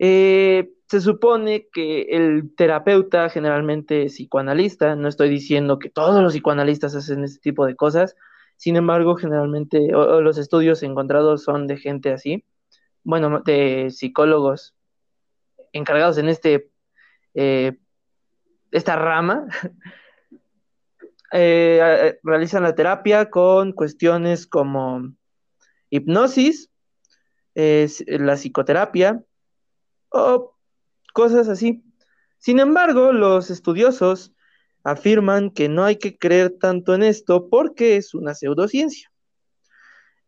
Eh, se supone que el terapeuta, generalmente psicoanalista, no estoy diciendo que todos los psicoanalistas hacen este tipo de cosas, sin embargo, generalmente los estudios encontrados son de gente así, bueno, de psicólogos encargados en este eh, esta rama. Eh, realizan la terapia con cuestiones como hipnosis, la psicoterapia o cosas así. Sin embargo, los estudiosos afirman que no hay que creer tanto en esto porque es una pseudociencia.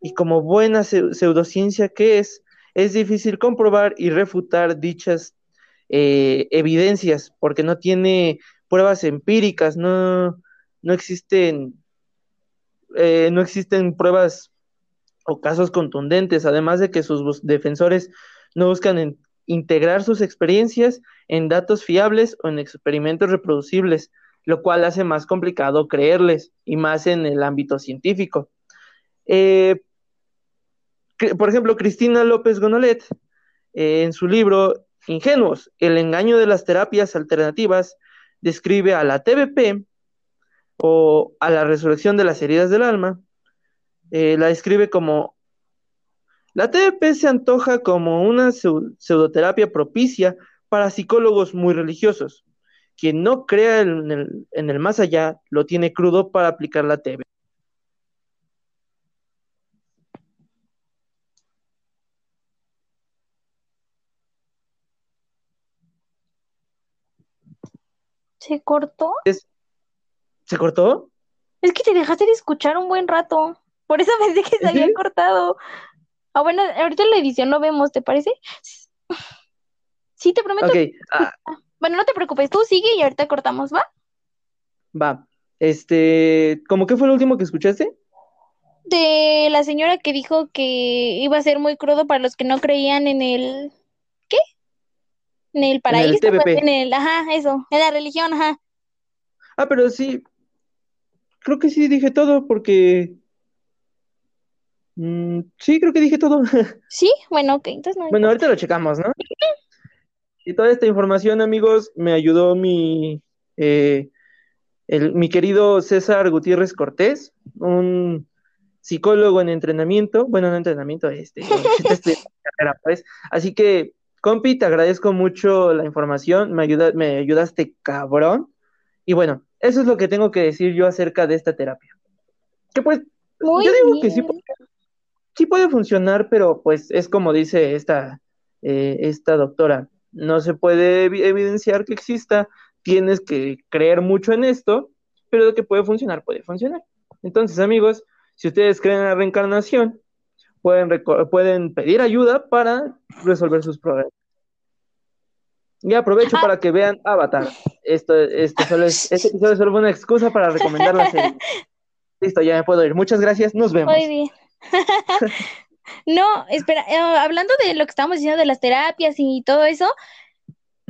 Y como buena pseudociencia que es, es difícil comprobar y refutar dichas eh, evidencias porque no tiene pruebas empíricas, no, no existen, eh, no existen pruebas o casos contundentes, además de que sus defensores no buscan integrar sus experiencias en datos fiables o en experimentos reproducibles, lo cual hace más complicado creerles y más en el ámbito científico. Eh, por ejemplo, Cristina López Gonolet, eh, en su libro Ingenuos, el engaño de las terapias alternativas, describe a la TBP o a la resurrección de las heridas del alma, eh, la describe como la TBP se antoja como una pseudoterapia propicia para psicólogos muy religiosos. Quien no crea en el, en el más allá lo tiene crudo para aplicar la TBP. ¿Se cortó? ¿Se cortó? Es que te dejaste de escuchar un buen rato. Por eso pensé que se había cortado. Ah, bueno, ahorita en la edición lo vemos, ¿te parece? Sí, te prometo. Ah. Ah, bueno, no te preocupes, tú sigue y ahorita cortamos, ¿va? Va. Este, ¿cómo qué fue lo último que escuchaste? De la señora que dijo que iba a ser muy crudo para los que no creían en el ¿qué? En el paraíso, en el, pues, en el, ajá, eso, en la religión, ajá. Ah, pero sí, creo que sí dije todo porque Mm, sí, creo que dije todo. Sí, bueno, ok, entonces no. Bueno, ahorita lo checamos, ¿no? Y toda esta información, amigos, me ayudó mi, eh, el, mi querido César Gutiérrez Cortés, un psicólogo en entrenamiento, bueno, en entrenamiento, este, este pues. Así que, compi, te agradezco mucho la información, me, ayuda, me ayudaste cabrón. Y bueno, eso es lo que tengo que decir yo acerca de esta terapia. Que pues, yo digo que sí, sí puede funcionar, pero pues es como dice esta, eh, esta doctora, no se puede evidenciar que exista, tienes que creer mucho en esto, pero de que puede funcionar, puede funcionar. Entonces, amigos, si ustedes creen en la reencarnación, pueden, pueden pedir ayuda para resolver sus problemas. Y aprovecho ah. para que vean Avatar. Esto, esto solo es, este episodio es solo una excusa para recomendar la serie. Listo, ya me puedo ir. Muchas gracias, nos vemos. Muy bien. no, espera, eh, hablando de lo que estábamos diciendo de las terapias y todo eso,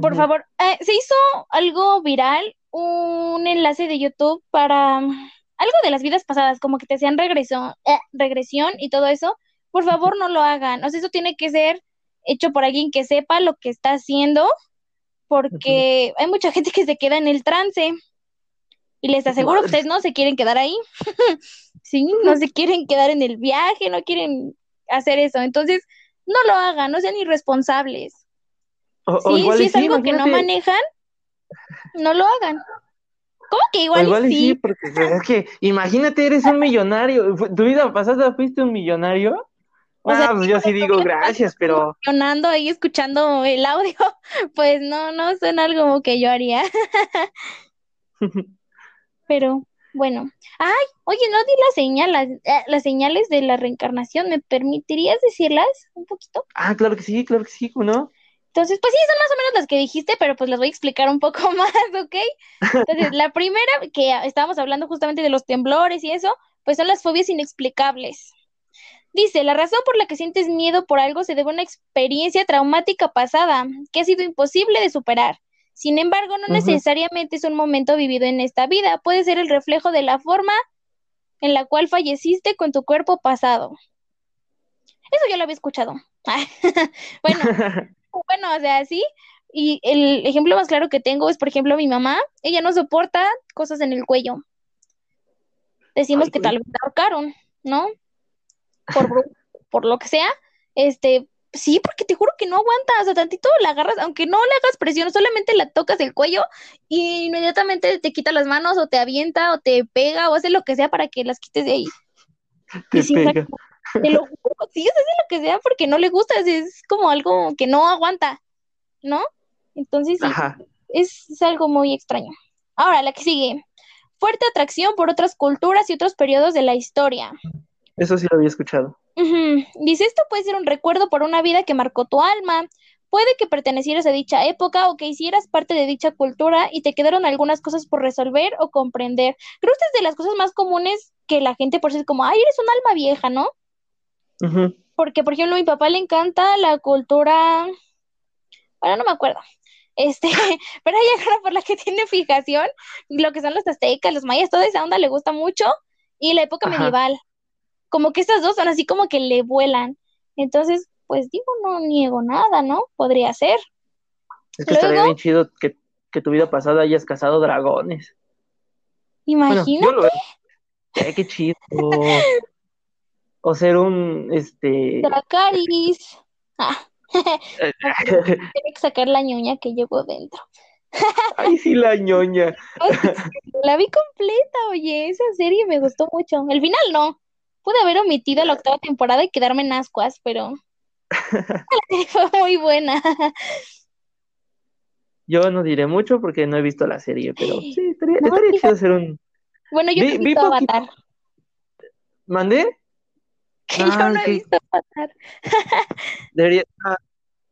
por favor, eh, se hizo algo viral, un enlace de YouTube para mm, algo de las vidas pasadas, como que te hacían regresión, eh, regresión y todo eso. Por favor, no lo hagan. O sea, eso tiene que ser hecho por alguien que sepa lo que está haciendo, porque hay mucha gente que se queda en el trance. Y les aseguro que ustedes no se quieren quedar ahí. sí, no se quieren quedar en el viaje, no quieren hacer eso. Entonces, no lo hagan, no sean irresponsables. sí, si es algo que no manejan, no lo hagan. ¿Cómo que igual, igual sí? sí? porque es que imagínate, eres un millonario. ¿Tu vida pasada fuiste un millonario? ah, pues yo sí digo gracias, pero. ahí escuchando el audio, pues no, no suena algo que yo haría. pero bueno. Ay, oye, no di las señales, eh, las señales de la reencarnación. ¿Me permitirías decirlas un poquito? Ah, claro que sí, claro que sí, ¿no? Entonces, pues sí, son más o menos las que dijiste, pero pues las voy a explicar un poco más, ¿ok? Entonces, la primera, que estábamos hablando justamente de los temblores y eso, pues son las fobias inexplicables. Dice, la razón por la que sientes miedo por algo se debe a una experiencia traumática pasada que ha sido imposible de superar. Sin embargo, no necesariamente es un momento vivido en esta vida, puede ser el reflejo de la forma en la cual falleciste con tu cuerpo pasado. Eso ya lo había escuchado. bueno, bueno, o sea, sí. Y el ejemplo más claro que tengo es, por ejemplo, mi mamá, ella no soporta cosas en el cuello. Decimos que tal vez la ahorcaron, ¿no? Por, por lo que sea, este, Sí, porque te juro que no aguanta, o sea, tantito la agarras, aunque no le hagas presión, solamente la tocas el cuello y inmediatamente te quita las manos o te avienta o te pega o hace lo que sea para que las quites de ahí. Te pega. te lo juro, sí, hace lo que sea porque no le gusta, es, como algo que no aguanta, ¿no? Entonces, es, es algo muy extraño. Ahora, la que sigue. Fuerte atracción por otras culturas y otros periodos de la historia. Eso sí lo había escuchado. Dice, esto puede ser un recuerdo por una vida que marcó tu alma. Puede que pertenecieras a dicha época o que hicieras parte de dicha cultura y te quedaron algunas cosas por resolver o comprender. Creo que es de las cosas más comunes que la gente por ser como, ay, eres un alma vieja, ¿no? Porque, por ejemplo, a mi papá le encanta la cultura, bueno, no me acuerdo, este, pero hay una por la que tiene fijación, lo que son los aztecas, los mayas, toda esa onda le gusta mucho, y la época medieval como que estas dos son así como que le vuelan. Entonces, pues digo, no niego nada, ¿no? Podría ser. Es que estaría bien chido que, tu vida pasada hayas cazado dragones. Imagínate. qué chido. o ser un, este... Dracaris. Ah. Tiene que sacar la ñoña que llevo dentro. Ay, sí, la ñoña. la vi completa, oye, esa serie me gustó mucho. El final no, Pude haber omitido la octava temporada y quedarme en ascuas, pero fue muy buena. Yo no diré mucho porque no he visto la serie, pero sí, estaría, chido hacer un. Bueno, yo vi, no he visto Avatar. ¿Mandé? yo no he visto Avatar. Debería. Ah,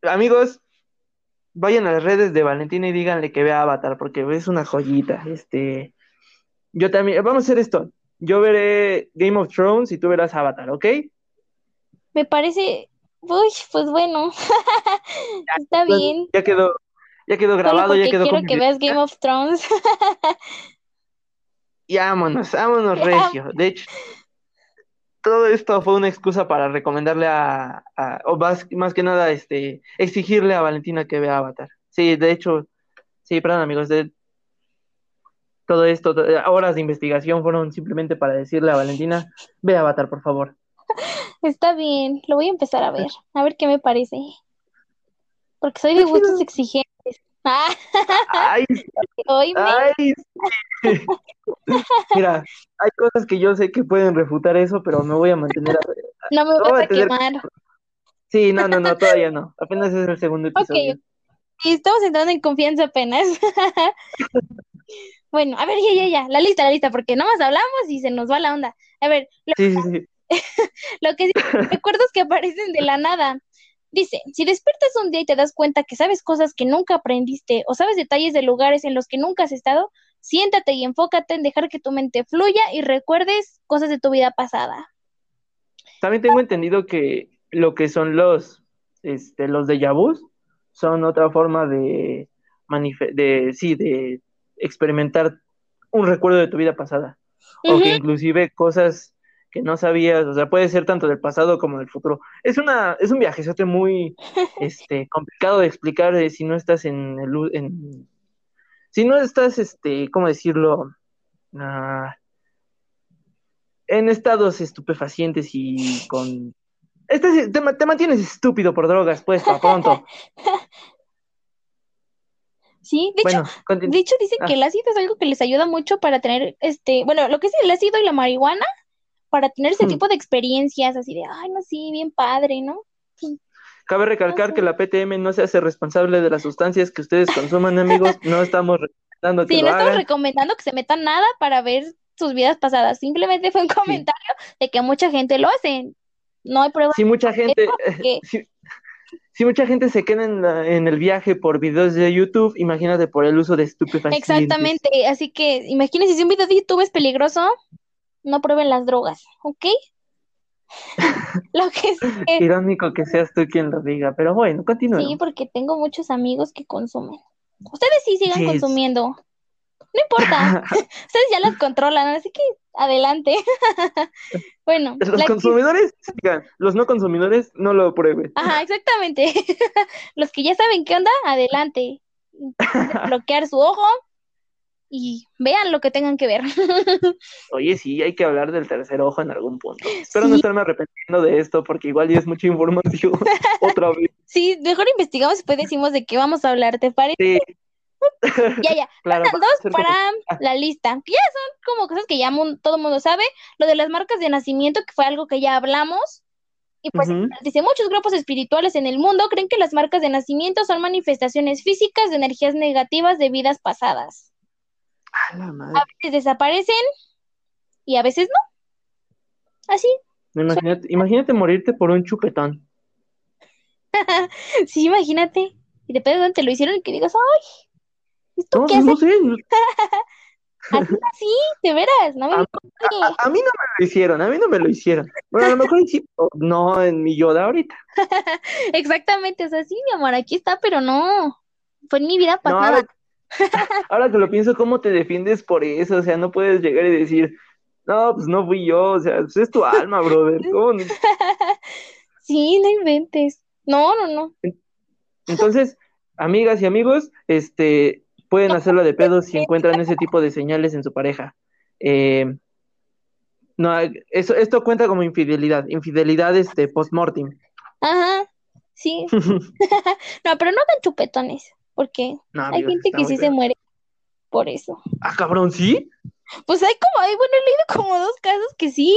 amigos, vayan a las redes de Valentina y díganle que vea Avatar, porque es una joyita. Este. Yo también. Vamos a hacer esto. Yo veré Game of Thrones y tú verás Avatar, ¿ok? Me parece, uy, pues bueno, está pues, bien. Ya quedó, ya quedó grabado, ya quedó. Quiero que veas Game of Thrones. y vámonos, vámonos, Regio. De hecho, todo esto fue una excusa para recomendarle a, o más, más, que nada, este, exigirle a Valentina que vea Avatar. Sí, de hecho, sí, perdón amigos, de, todo esto, eh, horas de investigación fueron simplemente para decirle a Valentina, ve a Avatar, por favor. Está bien, lo voy a empezar a ver, a ver qué me parece. Porque soy de gustos exigentes. Ay, ay, Mira, hay cosas que yo sé que pueden refutar eso, pero me voy a mantener. A... No me voy a, quemar. Sí, no, no, no, todavía no. Apenas es el segundo episodio. Ok, sí, estamos entrando en confianza apenas. Bueno, a ver, ya, ya, ya, la lista, la lista, porque nomás hablamos y se nos va la onda. A ver, lo, sí, sí, sí. lo que sí, recuerdos que aparecen de la nada. Dice, si despiertas un día y te das cuenta que sabes cosas que nunca aprendiste o sabes detalles de lugares en los que nunca has estado, siéntate y enfócate en dejar que tu mente fluya y recuerdes cosas de tu vida pasada. También tengo entendido que lo que son los, este, los de son otra forma de, de sí, de experimentar un recuerdo de tu vida pasada. O que inclusive cosas que no sabías, o sea, puede ser tanto del pasado como del futuro. Es una, es un viajezote muy este, complicado de explicar eh, si no estás en el en, si no estás este, ¿cómo decirlo? Ah, en estados estupefacientes y con te, te, mantienes estúpido por drogas, pues, para pronto. Sí, de hecho, de hecho dicen que ah. el ácido es algo que les ayuda mucho para tener, este, bueno, lo que es el ácido y la marihuana, para tener ese hmm. tipo de experiencias así de, ay, no, sí, bien padre, ¿no? Cabe recalcar que la PTM no se hace responsable de las sustancias que ustedes consuman, amigos. No estamos recomendando que sí, no estamos recomendando que se metan nada para ver sus vidas pasadas. Simplemente fue un comentario de que mucha gente lo hace. No hay pruebas. Sí, mucha gente. si mucha gente se queda en, el viaje por videos de YouTube, imagínate por el uso de estupefacientes. Exactamente, así que imagínense si un video de YouTube es peligroso, no prueben las drogas, ¿ok? lo que es Irónico que seas tú quien lo diga, pero bueno, continúa. Sí, porque tengo muchos amigos que consumen. Ustedes sí sigan Yes. consumiendo. No importa. Ustedes ya las controlan, así que adelante. Bueno, Los la que- consumidores, sigan. Los no consumidores, no lo prueben. Ajá, exactamente. Los que ya saben qué onda, adelante. Bloquear su ojo y vean lo que tengan que ver. Oye, sí, hay que hablar del tercer ojo en algún punto. Espero no Sí. estarme arrepentiendo de esto, porque igual ya es mucha información otra vez. Sí, mejor investigamos y después decimos de qué vamos a hablar, ¿te parece? Sí, Ya, ya. claro. Faltan dos para Ah. la lista. Que ya son como cosas que ya todo el mundo sabe. Lo de las marcas de nacimiento, que fue algo que ya hablamos. Y pues dice, muchos grupos espirituales en el mundo creen que las marcas de nacimiento son manifestaciones físicas de energías negativas de vidas pasadas. A la madre. A veces desaparecen y a veces no. Así. Imagínate, imagínate morirte por un chupetón. Sí, imagínate. Y depende de dónde te lo hicieron y que digas, ay, ¿esto No, qué no sé. así, así? De veras, no me. A, a mí no me lo hicieron, a mí no me lo hicieron. Bueno, a lo mejor sí, no en mi yo de ahorita. Exactamente, o sea, sí, mi amor, aquí está, pero no. Fue en mi vida No, pasada. ahora, ahora que lo pienso, ¿cómo te defiendes por eso? O sea, no puedes llegar y decir, no, pues no fui yo, o sea, pues es tu alma, brother. Sí, no inventes. No, no, no. Entonces, amigas y amigos, este, pueden hacerlo de pedo si encuentran ese tipo de señales en su pareja. Eh, no, eso, esto cuenta como infidelidad, infidelidad este, post-mortem. Ajá, sí. No, pero no hagan chupetones, porque No, hay gente que sí se muere por eso. Ah, cabrón, ¿sí? Pues hay como, hay, bueno, he leído como dos casos que sí,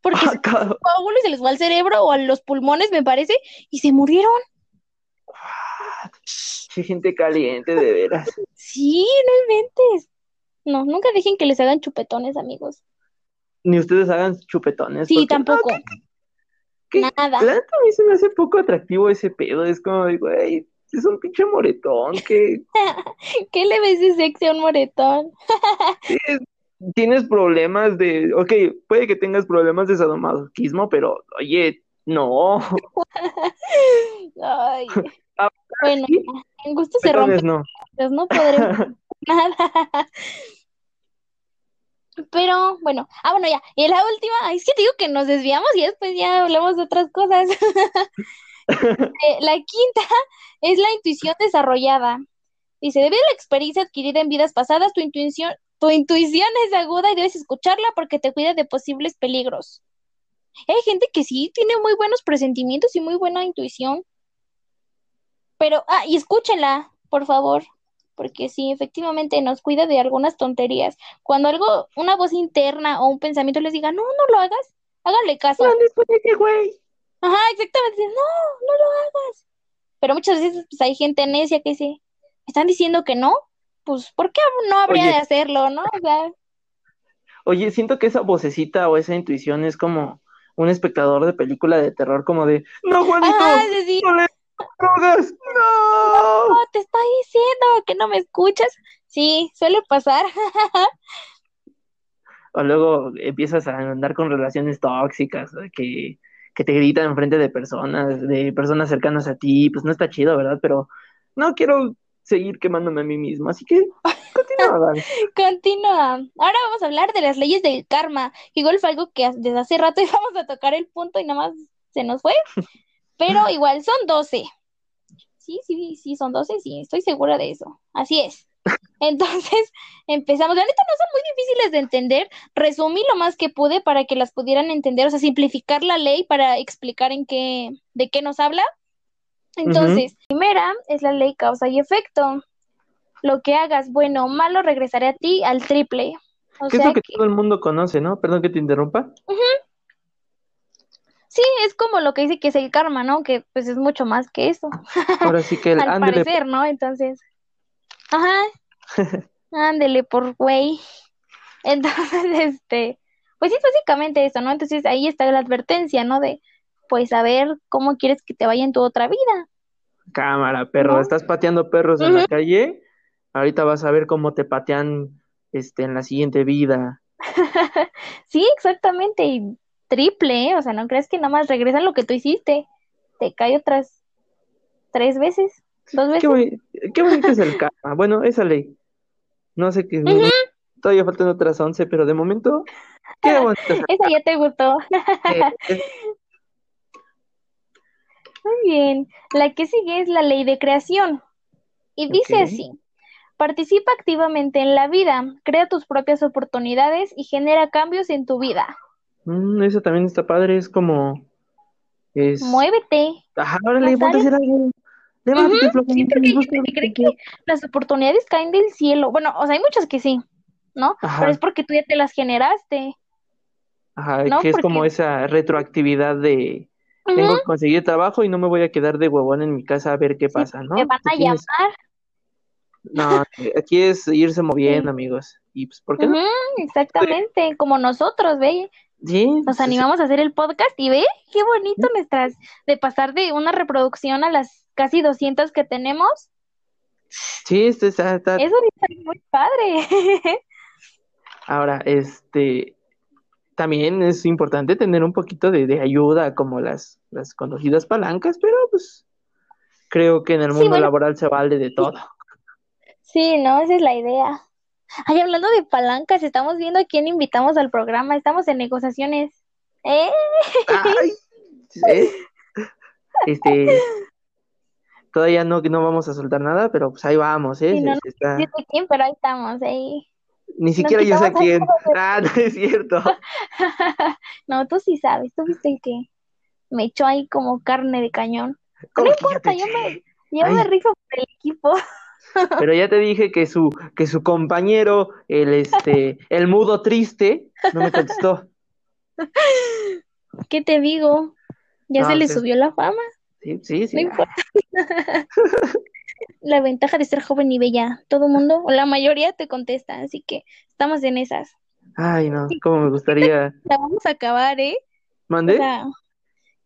porque Ah, se y se les fue al cerebro o a los pulmones, me parece, y se murieron. Qué gente caliente, de veras. Sí, no inventes. No, nunca dejen que les hagan chupetones, amigos. Ni ustedes hagan chupetones. Sí, porque- tampoco. no, ¿qué- qué? Nada. A mí se me hace poco atractivo ese pedo. Es como, güey, es un pinche moretón que ¿Qué le ves de sexy a un moretón? es- tienes problemas de. Ok, puede que tengas problemas de sadomasoquismo, pero oye, no. Ay. Bueno, sí. en gusto se rompe, no. pues no podremos nada. Pero bueno, ah, bueno, ya. Y la última, es que te digo que nos desviamos y después ya hablamos de otras cosas. Eh, la quinta es la intuición desarrollada. Dice, debido a la experiencia adquirida en vidas pasadas, tu intuición, tu intuición es aguda y debes escucharla porque te cuida de posibles peligros. Hay gente que sí tiene muy buenos presentimientos y muy buena intuición. Pero, ah, y escúchenla, por favor, porque sí, efectivamente nos cuida de algunas tonterías. Cuando algo, una voz interna o un pensamiento les diga, no, no lo hagas, háganle caso. No, desconecte, güey. Ajá, exactamente, no, no lo hagas. Pero muchas veces pues, hay gente necia que dice, ¿me están diciendo que no? Pues, ¿por qué no habría Oye. de hacerlo, no? O sea, Oye, siento que esa vocecita o esa intuición es como un espectador de película de terror, como de, no, Juanito, ajá, es decir, no le no. no, te estoy diciendo que no me escuchas. Sí, suele pasar. O luego empiezas a andar con relaciones tóxicas, que, que te gritan enfrente de personas, de personas cercanas a ti, pues no está chido, ¿verdad? Pero no quiero seguir quemándome a mí mismo, así que continúa. Continúa. Ahora vamos a hablar de las leyes del karma. Igual fue algo que desde hace rato íbamos a tocar el punto y nada más se nos fue. Pero igual son 12. Sí, sí, sí, son 12, sí, estoy segura de eso. Así es. Entonces, empezamos. La neta no son muy difíciles de entender. Resumí lo más que pude para que las pudieran entender, o sea, simplificar la ley para explicar en qué, de qué nos habla. Entonces, primera es la ley causa y efecto. Lo que hagas, bueno o malo, regresará a ti al triple. O es lo que que, todo el mundo conoce, ¿no? Perdón que te interrumpa. Sí, es como lo que dice que es el karma, ¿no? Que pues es mucho más que eso, Ahora sí que el al ándele, parecer, ¿no? Entonces, ajá, ándele por güey. Entonces, este, pues sí, es básicamente eso, ¿no? Entonces ahí está la advertencia, ¿no? De, pues, a ver cómo quieres que te vaya en tu otra vida. cámara, perro, ¿No? estás pateando perros en la calle, ahorita vas a ver cómo te patean este, en la siguiente vida. Sí, exactamente, y triple, ¿eh? O sea, no crees que nada más regresan lo que tú hiciste, te cae otras tres veces, dos Es veces. Qué bonito es el karma. Bueno, esa ley. No sé qué. Todavía faltan otras 11, pero de momento, qué bonito es Esa ya te gustó. Muy bien. La que sigue es la ley de creación. Y dice así. Participa activamente en la vida, crea tus propias oportunidades y genera cambios en tu vida. Mm, eso también está padre. Es como. Es. Muévete. Ajá, órale, ponte a hacer algo. Levántate, Ujú, Flojito, Sí, porque hay busca gente que cree que las oportunidades caen del cielo. Bueno, o sea, hay muchas que sí, ¿no? Ajá. Pero es porque tú ya te las generaste, Ajá, ¿no? que es Porque como esa retroactividad de tengo que conseguir trabajo y no me voy a quedar de huevón en mi casa a ver qué sí, pasa, te ¿no? van Te a tienes- llamar. No, aquí es irse moviendo, Sí. amigos. Y pues, ¿por qué no? Exactamente, como nosotros, ve, Sí, nos sí, animamos a hacer el podcast y ve, qué bonito nuestras, de pasar de una reproducción a las casi 200 que tenemos. sí, este está, está- Eso está muy padre. Ahora, este, también es importante tener un poquito de, de ayuda, como las, las conocidas palancas, pero pues creo que en el Sí, mundo bueno. laboral se vale de todo. Sí, no, esa es la idea. Ay, hablando de palancas, estamos viendo a quién invitamos al programa. Estamos en negociaciones. ¿Eh? Ay, ¿eh? Este, todavía no, no vamos a soltar nada, pero pues ahí vamos, ¿eh? Sí, no, Se- se está- No sé quién, pero ahí estamos, ahí. Ni siquiera yo sé quién. Ah, no es cierto. No, tú sí sabes, tú viste el que me echó ahí como carne de cañón. ¿Cómo No importa, yo me, yo me rifo por el equipo. Pero ya te dije que su, que su compañero, el este, el mudo triste, no me contestó. ¿Qué te digo? Ya No, se le subió la fama, Sí, sí, no sí. importa. La ventaja de ser joven y bella, todo el mundo, o la mayoría te contesta, así que estamos en esas. Ay, no, cómo me gustaría. La vamos a acabar, ¿eh? Sea,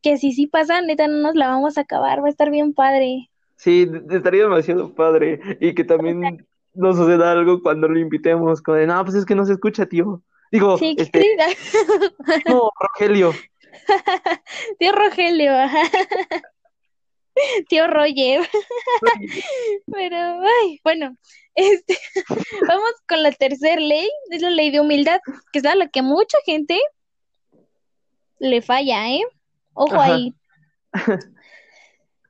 que si sí pasa, neta, no nos la vamos a acabar, va a estar bien padre. Sí, estaría demasiado padre. Y que también nos suceda algo cuando lo invitemos, como de, no, pues es que no se escucha, tío. Digo, Sí, este, no, Rogelio. Tío Rogelio, ajá. Tío Roger. Pero, ay, bueno, este, vamos con la tercera ley, es la ley de humildad, que es a la que mucha gente le falla, ¿eh? Ojo Ajá. ahí.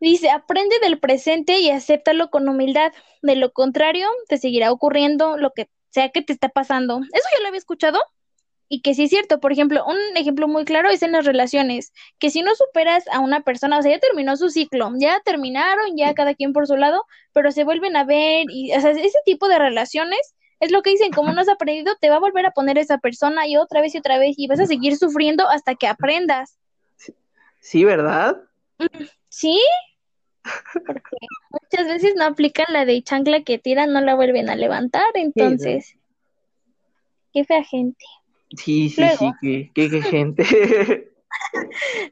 Dice, aprende del presente y acéptalo con humildad. De lo contrario, te seguirá ocurriendo lo que sea que te está pasando. Eso ya lo había escuchado y que sí es cierto. Por ejemplo, un ejemplo muy claro es en las relaciones, que si no superas a una persona, o sea, ya terminó su ciclo, ya terminaron, ya cada quien por su lado, pero se vuelven a ver y, o sea, ese tipo de relaciones es lo que dicen, como no has aprendido, te va a volver a poner esa persona y otra vez y otra vez y vas a seguir sufriendo hasta que aprendas. Sí, ¿verdad? ¿Sí? Porque muchas veces no aplican la de chancla que tiran, no la vuelven a levantar, entonces, qué fea gente. Sí, sí, Luego. sí, qué, qué, qué gente.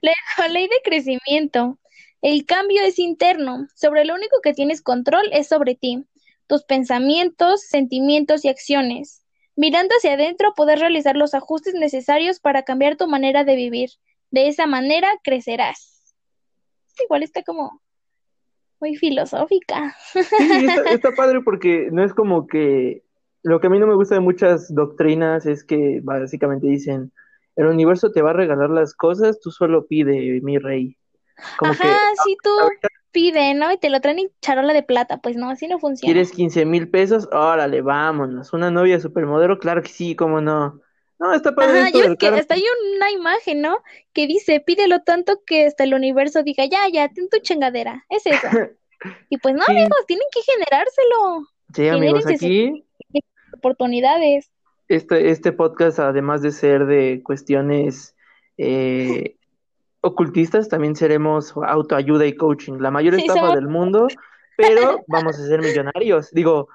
Luego, ley de crecimiento. El cambio es interno. Sobre lo único que tienes control es sobre ti, tus pensamientos, sentimientos y acciones. Mirando hacia adentro, poder realizar los ajustes necesarios para cambiar tu manera de vivir. De esa manera crecerás. Igual está como muy filosófica. Sí, está, está padre porque no es como que lo que a mí no me gusta de muchas doctrinas es que básicamente dicen, el universo te va a regalar las cosas, tú solo pide, mi rey. Como que Ajá, sí, tú ahorita pide, ¿no? Y te lo traen en charola de plata. Pues no, así no funciona. quieres 15 mil pesos, órale, vámonos. Una novia supermodelo, claro que sí, cómo no. No, está padre Ajá, yo es que hasta hay una imagen, ¿no? Que dice, pídelo tanto que hasta el universo diga, ya, ya, ten tu chingadera. Es eso. Y pues no, Sí. amigos, tienen que generárselo. Sí, amigos, aquí oportunidades. este, este podcast, además de ser de cuestiones eh, ocultistas, también seremos autoayuda y coaching. La mayor Sí, estafa somos- del mundo, pero vamos a ser millonarios. Digo,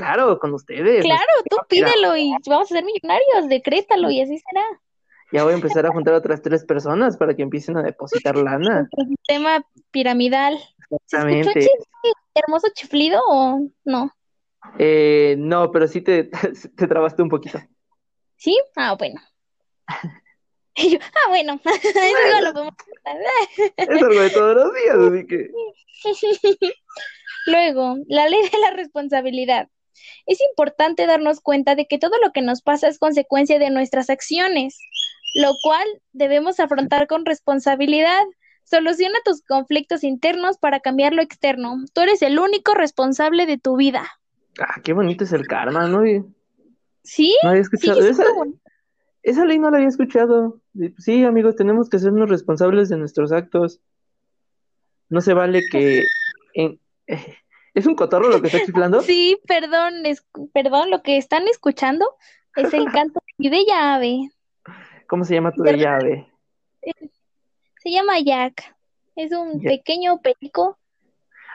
claro, con ustedes. Claro, tú pídelo y vamos a ser millonarios, decrétalo y así será. Ya voy a empezar a juntar a otras tres personas para que empiecen a depositar lana. El sistema piramidal. ¿Se escuchó Exactamente. hermoso chiflido o no? Eh, no, pero sí te, te trabaste un poquito. ¿Sí? Ah, bueno. Y yo, ah, bueno, eso igual lo podemos cortar. Es algo de todos los días, así que. Luego, la ley de la responsabilidad. Es importante darnos cuenta de que todo lo que nos pasa es consecuencia de nuestras acciones, lo cual debemos afrontar con responsabilidad. Soluciona tus conflictos internos para cambiar lo externo. Tú eres el único responsable de tu vida. Ah, qué bonito es el karma, ¿no? Sí, no había escuchado. sí, esa, esa ley no la había escuchado. Sí, amigos, tenemos que sernos responsables de nuestros actos. No se vale que... ¿Es un cotorro lo que está chiflando? Sí, perdón, es, perdón, lo que están escuchando es el canto de llave. ¿Cómo se llama tu de llave? Se llama Jack. Es un pequeño perico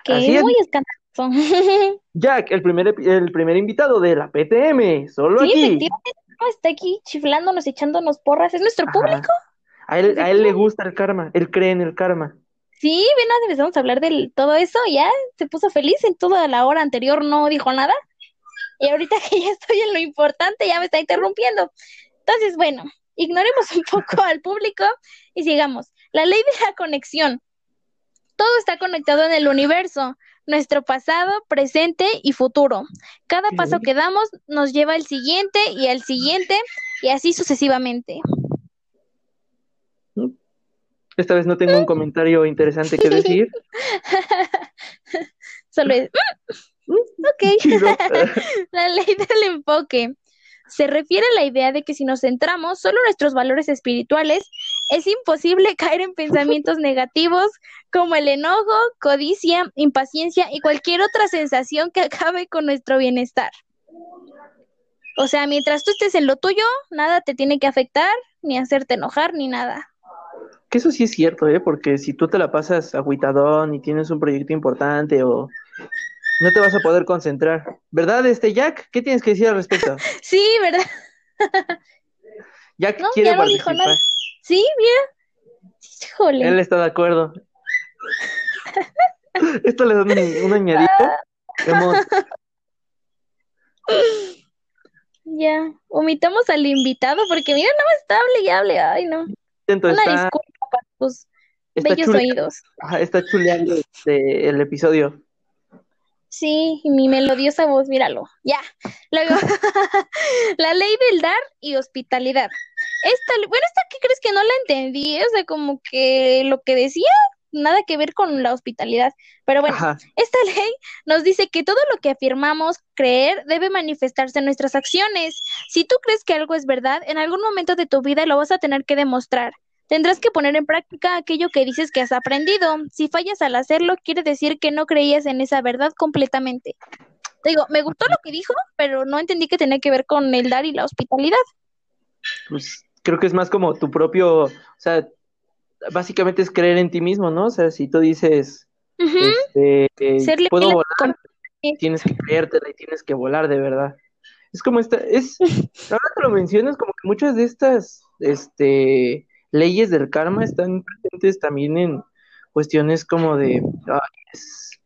que es muy escandaloso. Jack, el primer, el primer invitado de la PTM, solo sí, aquí. efectivamente, está aquí chiflándonos, echándonos porras. ¿Es nuestro público? A él, a él le gusta el karma, él cree en el karma. Sí, ven, empezamos a hablar de todo eso, ya se puso feliz en toda la hora anterior, no dijo nada. Y ahorita que ya estoy en lo importante, ya me está interrumpiendo. Entonces, bueno, ignoremos un poco al público y sigamos. La ley de la conexión. Todo está conectado en el universo, nuestro pasado, presente y futuro. Cada paso que damos nos lleva al siguiente y al siguiente y así sucesivamente. Esta vez no tengo un comentario interesante que decir. Solo es. ok. la ley del enfoque. Se refiere a la idea de que si nos centramos solo en nuestros valores espirituales, es imposible caer en pensamientos negativos como el enojo, codicia, impaciencia y cualquier otra sensación que acabe con nuestro bienestar. O sea, mientras tú estés en lo tuyo, nada te tiene que afectar, ni hacerte enojar, ni nada. Que eso sí es cierto, ¿eh? Porque si tú te la pasas agüitadón y tienes un proyecto importante o no te vas a poder concentrar. ¿Verdad, este Jack? ¿Qué tienes que decir al respecto? sí, ¿verdad? Jack quiere ya no participar. Dijo nada. Sí, mira. Híjole. Él está de acuerdo. Esto le da un, un añadido. Ya, omitamos al invitado porque mira, no más está hable y hable. Ay, no. Una disculpa bellos oídos. Ajá, está chuleando este, el episodio. Sí, mi melodiosa voz, míralo. Ya. Luego, la ley del dar y hospitalidad. Esta, bueno, esta ¿qué crees que no la entendí? O sea, como que lo que decía, nada que ver con la hospitalidad. Pero bueno, esta ley nos dice que todo lo que afirmamos creer debe manifestarse en nuestras acciones. Si tú crees que algo es verdad, en algún momento de tu vida lo vas a tener que demostrar. Tendrás que poner en práctica aquello que dices que has aprendido. Si fallas al hacerlo, quiere decir que no creías en esa verdad completamente. Te digo, me gustó lo que dijo, pero no entendí que tenía que ver con el dar y la hospitalidad. Pues creo que es más como tu propio, o sea, básicamente es creer en ti mismo, ¿no? O sea, si tú dices, este, puedo volar, tienes que creértela y tienes que volar de verdad. Es como esta, es, ahora que lo mencionas, como que muchas de estas, este, leyes del karma están presentes también en cuestiones como de, es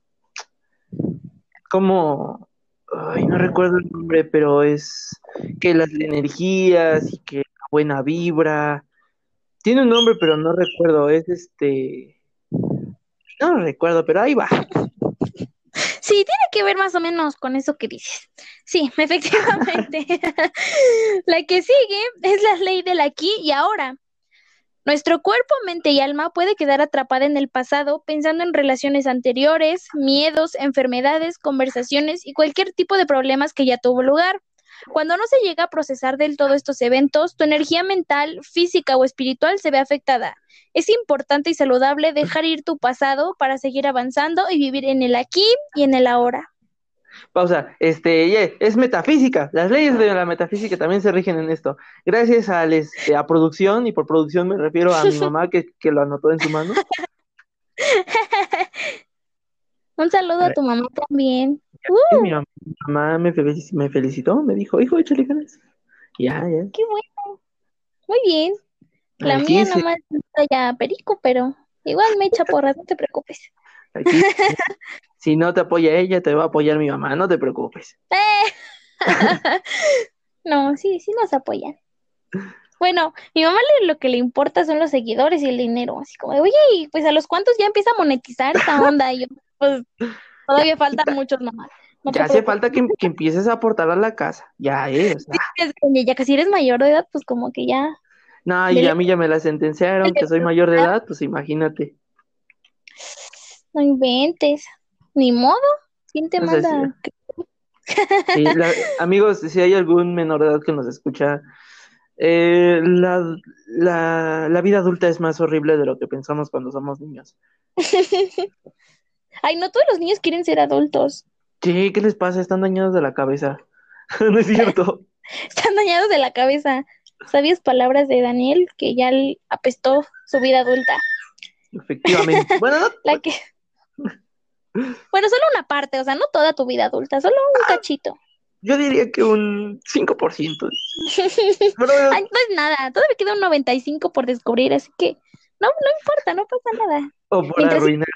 como, ay, no recuerdo el nombre, pero es que las energías y que la buena vibra, tiene un nombre, pero no recuerdo, es este, no lo recuerdo, pero ahí va. Sí, tiene que ver más o menos con eso que dices. Sí, efectivamente. la que sigue es la ley del aquí y ahora. Nuestro cuerpo, mente y alma puede quedar atrapada en el pasado pensando en relaciones anteriores, miedos, enfermedades, conversaciones y cualquier tipo de problemas que ya tuvo lugar. Cuando no se llega a procesar del todo estos eventos, tu energía mental, física o espiritual se ve afectada. Es importante y saludable dejar ir tu pasado para seguir avanzando y vivir en el aquí y en el ahora. Pausa. Este, es metafísica. Las leyes de la metafísica también se rigen en esto. Gracias a, este, a producción, y por producción me refiero a mi mamá que, lo anotó en su mano. Un saludo a tu mamá también. Mi mamá me, felicitó, me dijo, hijo, échale ganas. Ya, ya. Qué bueno. Muy bien. La mía nomás está ya perico, pero igual me echa porras, no te preocupes. si no te apoya ella, te va a apoyar mi mamá, no te preocupes. no, sí, sí nos apoyan. Bueno, mi mamá lo que le importa son los seguidores y el dinero, así como, oye, pues a los cuantos ya empieza a monetizar esta onda, y yo, pues, Todavía faltan muchos, mamá. No Ya hace falta que, que empieces a aportar a la casa. Ya es. ah. Que Ya casi eres mayor de edad, pues como que ya. No, y Dile- a mí ya me la sentenciaron que soy mayor de edad, pues imagínate. No inventes. Ni modo. ¿Quién te manda? Sí, la- amigos, si hay algún menor de edad que nos escucha, eh, la, la, la vida adulta es más horrible de lo que pensamos cuando somos niños. Ay, no todos los niños quieren ser adultos. Sí, ¿qué les pasa? Están dañados de la cabeza. No es cierto. Están dañados de la cabeza. ¿Sabías palabras de Daniel que ya apestó su vida adulta? Efectivamente. Bueno, no- La que. Bueno, solo una parte, o sea, no toda tu vida adulta, solo un cachito. yo diría que un 5%. Pero, Ay, no es nada, todavía queda un 95 por descubrir, así que no, no importa, no pasa nada. o por mientras- arruinar.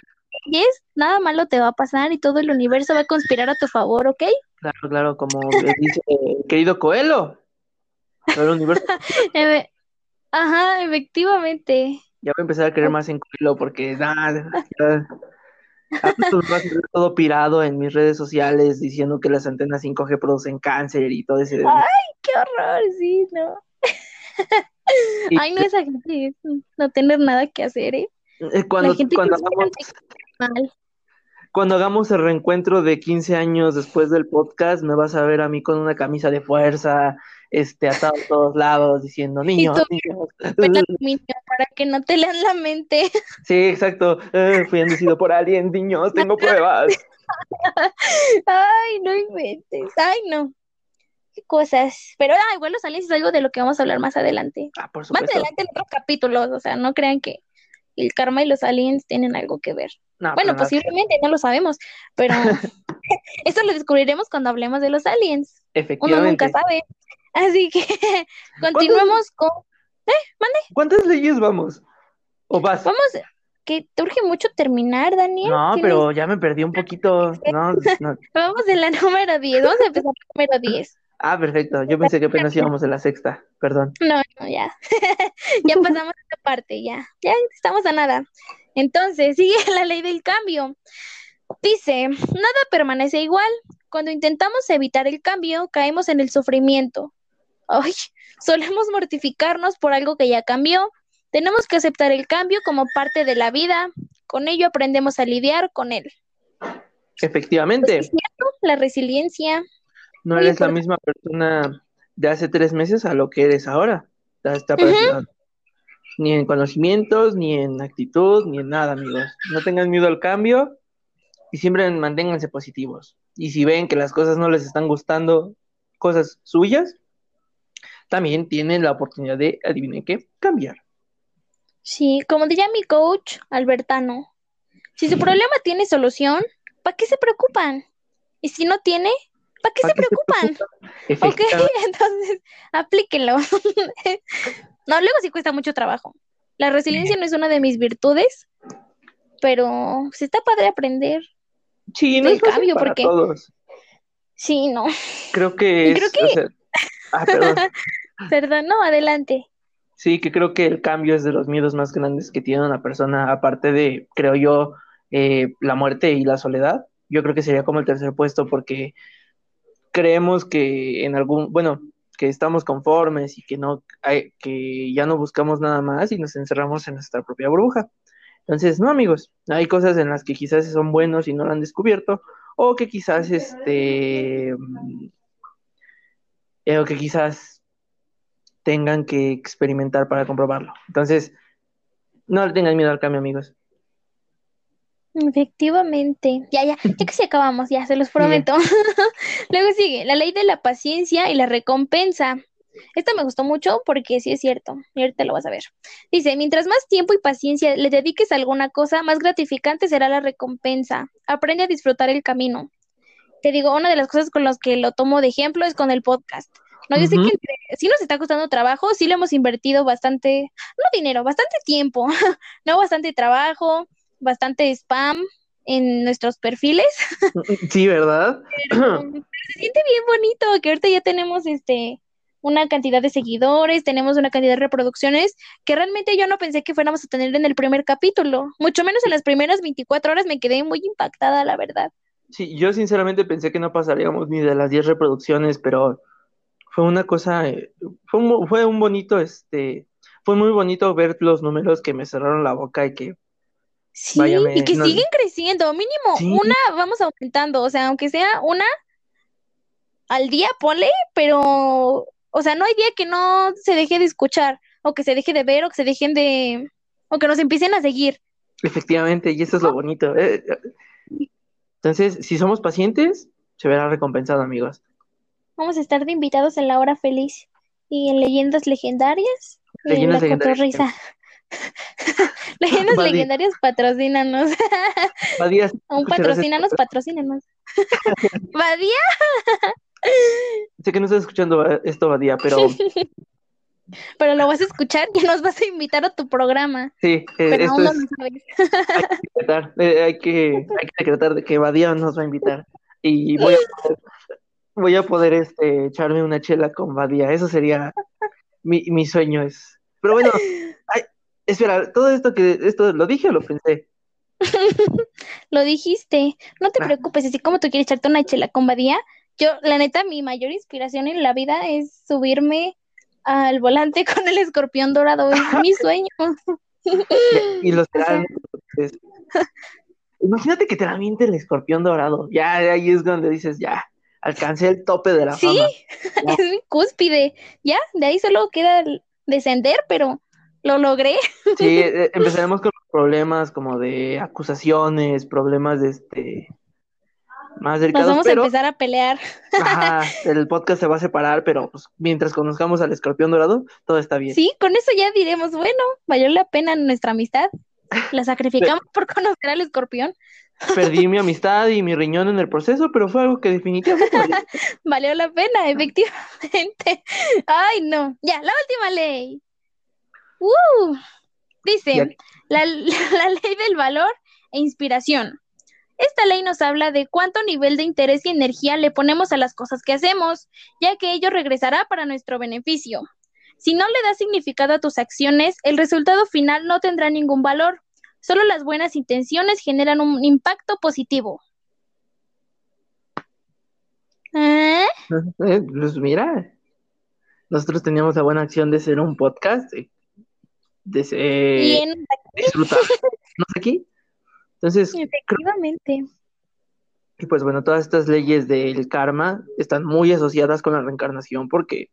Y es, nada malo te va a pasar y todo el universo va a conspirar a tu favor, ¿ok? Claro, claro, como dice el querido Coelho. El universo Ajá, efectivamente. Ya voy a empezar a creer más en Coelho porque nada, todo pirado en mis redes sociales diciendo que las antenas 5G producen cáncer y todo ese. Ay, qué horror, sí, no. Ay, no, esa gente es no tener nada que hacer, ¿eh? Eh, Cuando, hagamos, mal. cuando hagamos el reencuentro de 15 años después del podcast, me vas a ver a mí con una camisa de fuerza, este, atado a todos lados, diciendo, niños, niños. Para que no te lean la mente. Sí, exacto. Eh, fui inducido por alguien, niños, tengo pruebas. Ay, no inventes. Ay, no. Qué cosas. Pero ah, igual los aliens es algo de lo que vamos a hablar más adelante. Ah, por Más supuesto. adelante en otros capítulos. O sea, no crean que el karma y los aliens tienen algo que ver. No, Bueno, posiblemente, no lo sabemos. Pero eso lo descubriremos cuando hablemos de los aliens. Uno Efectivamente. nunca sabe. Así que continuemos con. ¿Cuántas leyes vamos? ¿O vas? Vamos, que te urge mucho terminar, Daniel. No, pero ya me perdí un poquito. No, no. Vamos en la número 10. Vamos a empezar con la número 10. Ah, perfecto. Yo pensé que apenas íbamos en la sexta. Perdón. No, no, ya. ya pasamos esta parte, ya. Ya estamos a nada. Entonces, sigue la ley del cambio. Dice, nada permanece igual. Cuando intentamos evitar el cambio, caemos en el sufrimiento. Ay, solemos mortificarnos por algo que ya cambió. Tenemos que aceptar el cambio como parte de la vida. Con ello aprendemos a lidiar con él. Efectivamente, ¿Es cierto? La resiliencia. no eres la misma persona de hace tres meses a lo que eres ahora. Ni en conocimientos, ni en actitud, ni en nada, amigos. No tengan miedo al cambio y siempre manténganse positivos. Y si ven que las cosas no les están gustando, cosas suyas, también tienen la oportunidad de, adivinen qué, cambiar. Sí, como diría mi coach Albertano, si su problema tiene solución, ¿para qué se preocupan? Y si no tiene, ¿para qué ¿Para se qué se preocupan? Ok, entonces aplíquenlo. No, luego sí cuesta mucho trabajo. La resiliencia no es una de mis virtudes, pero sí está padre aprender. Sí, no es cambio, para porque- todos. Sí, no, Creo que Y es, creo que- o sea, ah, perdón. perdón, no, adelante. Sí, que creo que el cambio es de los miedos más grandes que tiene una persona, aparte de, creo yo, eh, la muerte y la soledad. Yo creo que sería como el tercer puesto porque creemos que en algún, bueno, que estamos conformes y que no, hay- que ya no buscamos nada más y nos encerramos en nuestra propia burbuja. Entonces, no, amigos, hay cosas en las que quizás son buenos y no lo han descubierto, o que quizás, este, mm, eh, o que quizás tengan que experimentar para comprobarlo. Entonces, no le tengan miedo al cambio, amigos. Efectivamente. Ya, ya, ya casi acabamos, ya, se los prometo. Luego sigue, la ley de la paciencia y la recompensa. Esta me gustó mucho porque sí es cierto, y ahorita lo vas a ver. Dice, mientras más tiempo y paciencia le dediques a alguna cosa, más gratificante será la recompensa. Aprende a disfrutar el camino. Te digo, una de las cosas con las que lo tomo de ejemplo es con el podcast. No, yo sé que entre- sí nos está costando trabajo, sí le hemos invertido bastante, no dinero, bastante tiempo, no bastante trabajo, bastante spam en nuestros perfiles. Sí, ¿verdad? Pero se siente bien bonito que ahorita ya tenemos este una cantidad de seguidores, tenemos una cantidad de reproducciones que realmente yo no pensé que fuéramos a tener en el primer capítulo, mucho menos en las primeras 24 horas me quedé muy impactada, la verdad. Sí, yo sinceramente pensé que no pasaríamos ni de las 10 reproducciones, pero fue una cosa, eh, fue un, fue un bonito, este, fue muy bonito ver los números que me cerraron la boca y que Sí, y que siguen creciendo, mínimo una vamos aumentando, o sea, aunque sea una al día, ponle, pero, o sea, no hay día que no se deje de escuchar, o que se deje de ver, o que se dejen de, o que nos empiecen a seguir. Efectivamente, y eso es lo bonito. ¿eh? Entonces, si somos pacientes, se verá recompensado, amigos. Vamos a estar de invitados en la hora feliz y en leyendas legendarias. Leyendas legendarias. Leyendas legendarias, patrocínanos. Badía. Un patrocínanos, patrocínanos. Badía. Sé que no estás escuchando esto, Badía, pero. Pero lo vas a escuchar y nos vas a invitar a tu programa. Sí, eh, esto es... hay, que decretar, eh, hay, que, hay que decretar de que Badía nos va a invitar. Y voy a poder, voy a poder este, echarme una chela con Badía. Eso sería mi, mi sueño. Es... Pero bueno, Espera, todo esto que esto lo dije o lo pensé. lo dijiste. No te ah. preocupes, así como tú quieres echarte una chela con Badía, yo, la neta, mi mayor inspiración en la vida es subirme al volante con el escorpión dorado. Es mi sueño. y los Imagínate que te la miente el escorpión dorado. Ya, ahí es donde dices, ya, alcancé el tope de la sí, es mi cúspide. Ya, de ahí solo queda descender, pero lo logré. Sí, eh, empezaremos con problemas como de acusaciones, problemas de este más delicados. Nos vamos a empezar a pelear. Ajá, el podcast se va a separar, pero pues, mientras conozcamos al escorpión dorado, todo está bien. Sí, con eso ya diremos, bueno, valió la pena nuestra amistad. La sacrificamos por conocer al escorpión. Perdí mi amistad y mi riñón en el proceso, pero fue algo que definitivamente valió la pena, efectivamente. Ay, no. Ya, la última ley. Uh, dice, la, la ley del valor e inspiración. Esta ley nos habla de cuánto nivel de interés y energía le ponemos a las cosas que hacemos, ya que ello regresará para nuestro beneficio. Si no le das significado a tus acciones, el resultado final no tendrá ningún valor. Solo las buenas intenciones generan un impacto positivo. ¿Eh? Pues mira, nosotros teníamos la buena acción de ser un podcast de disfrutar. ¿No sé aquí? Entonces, efectivamente. y pues bueno, todas estas leyes del karma están muy asociadas con la reencarnación porque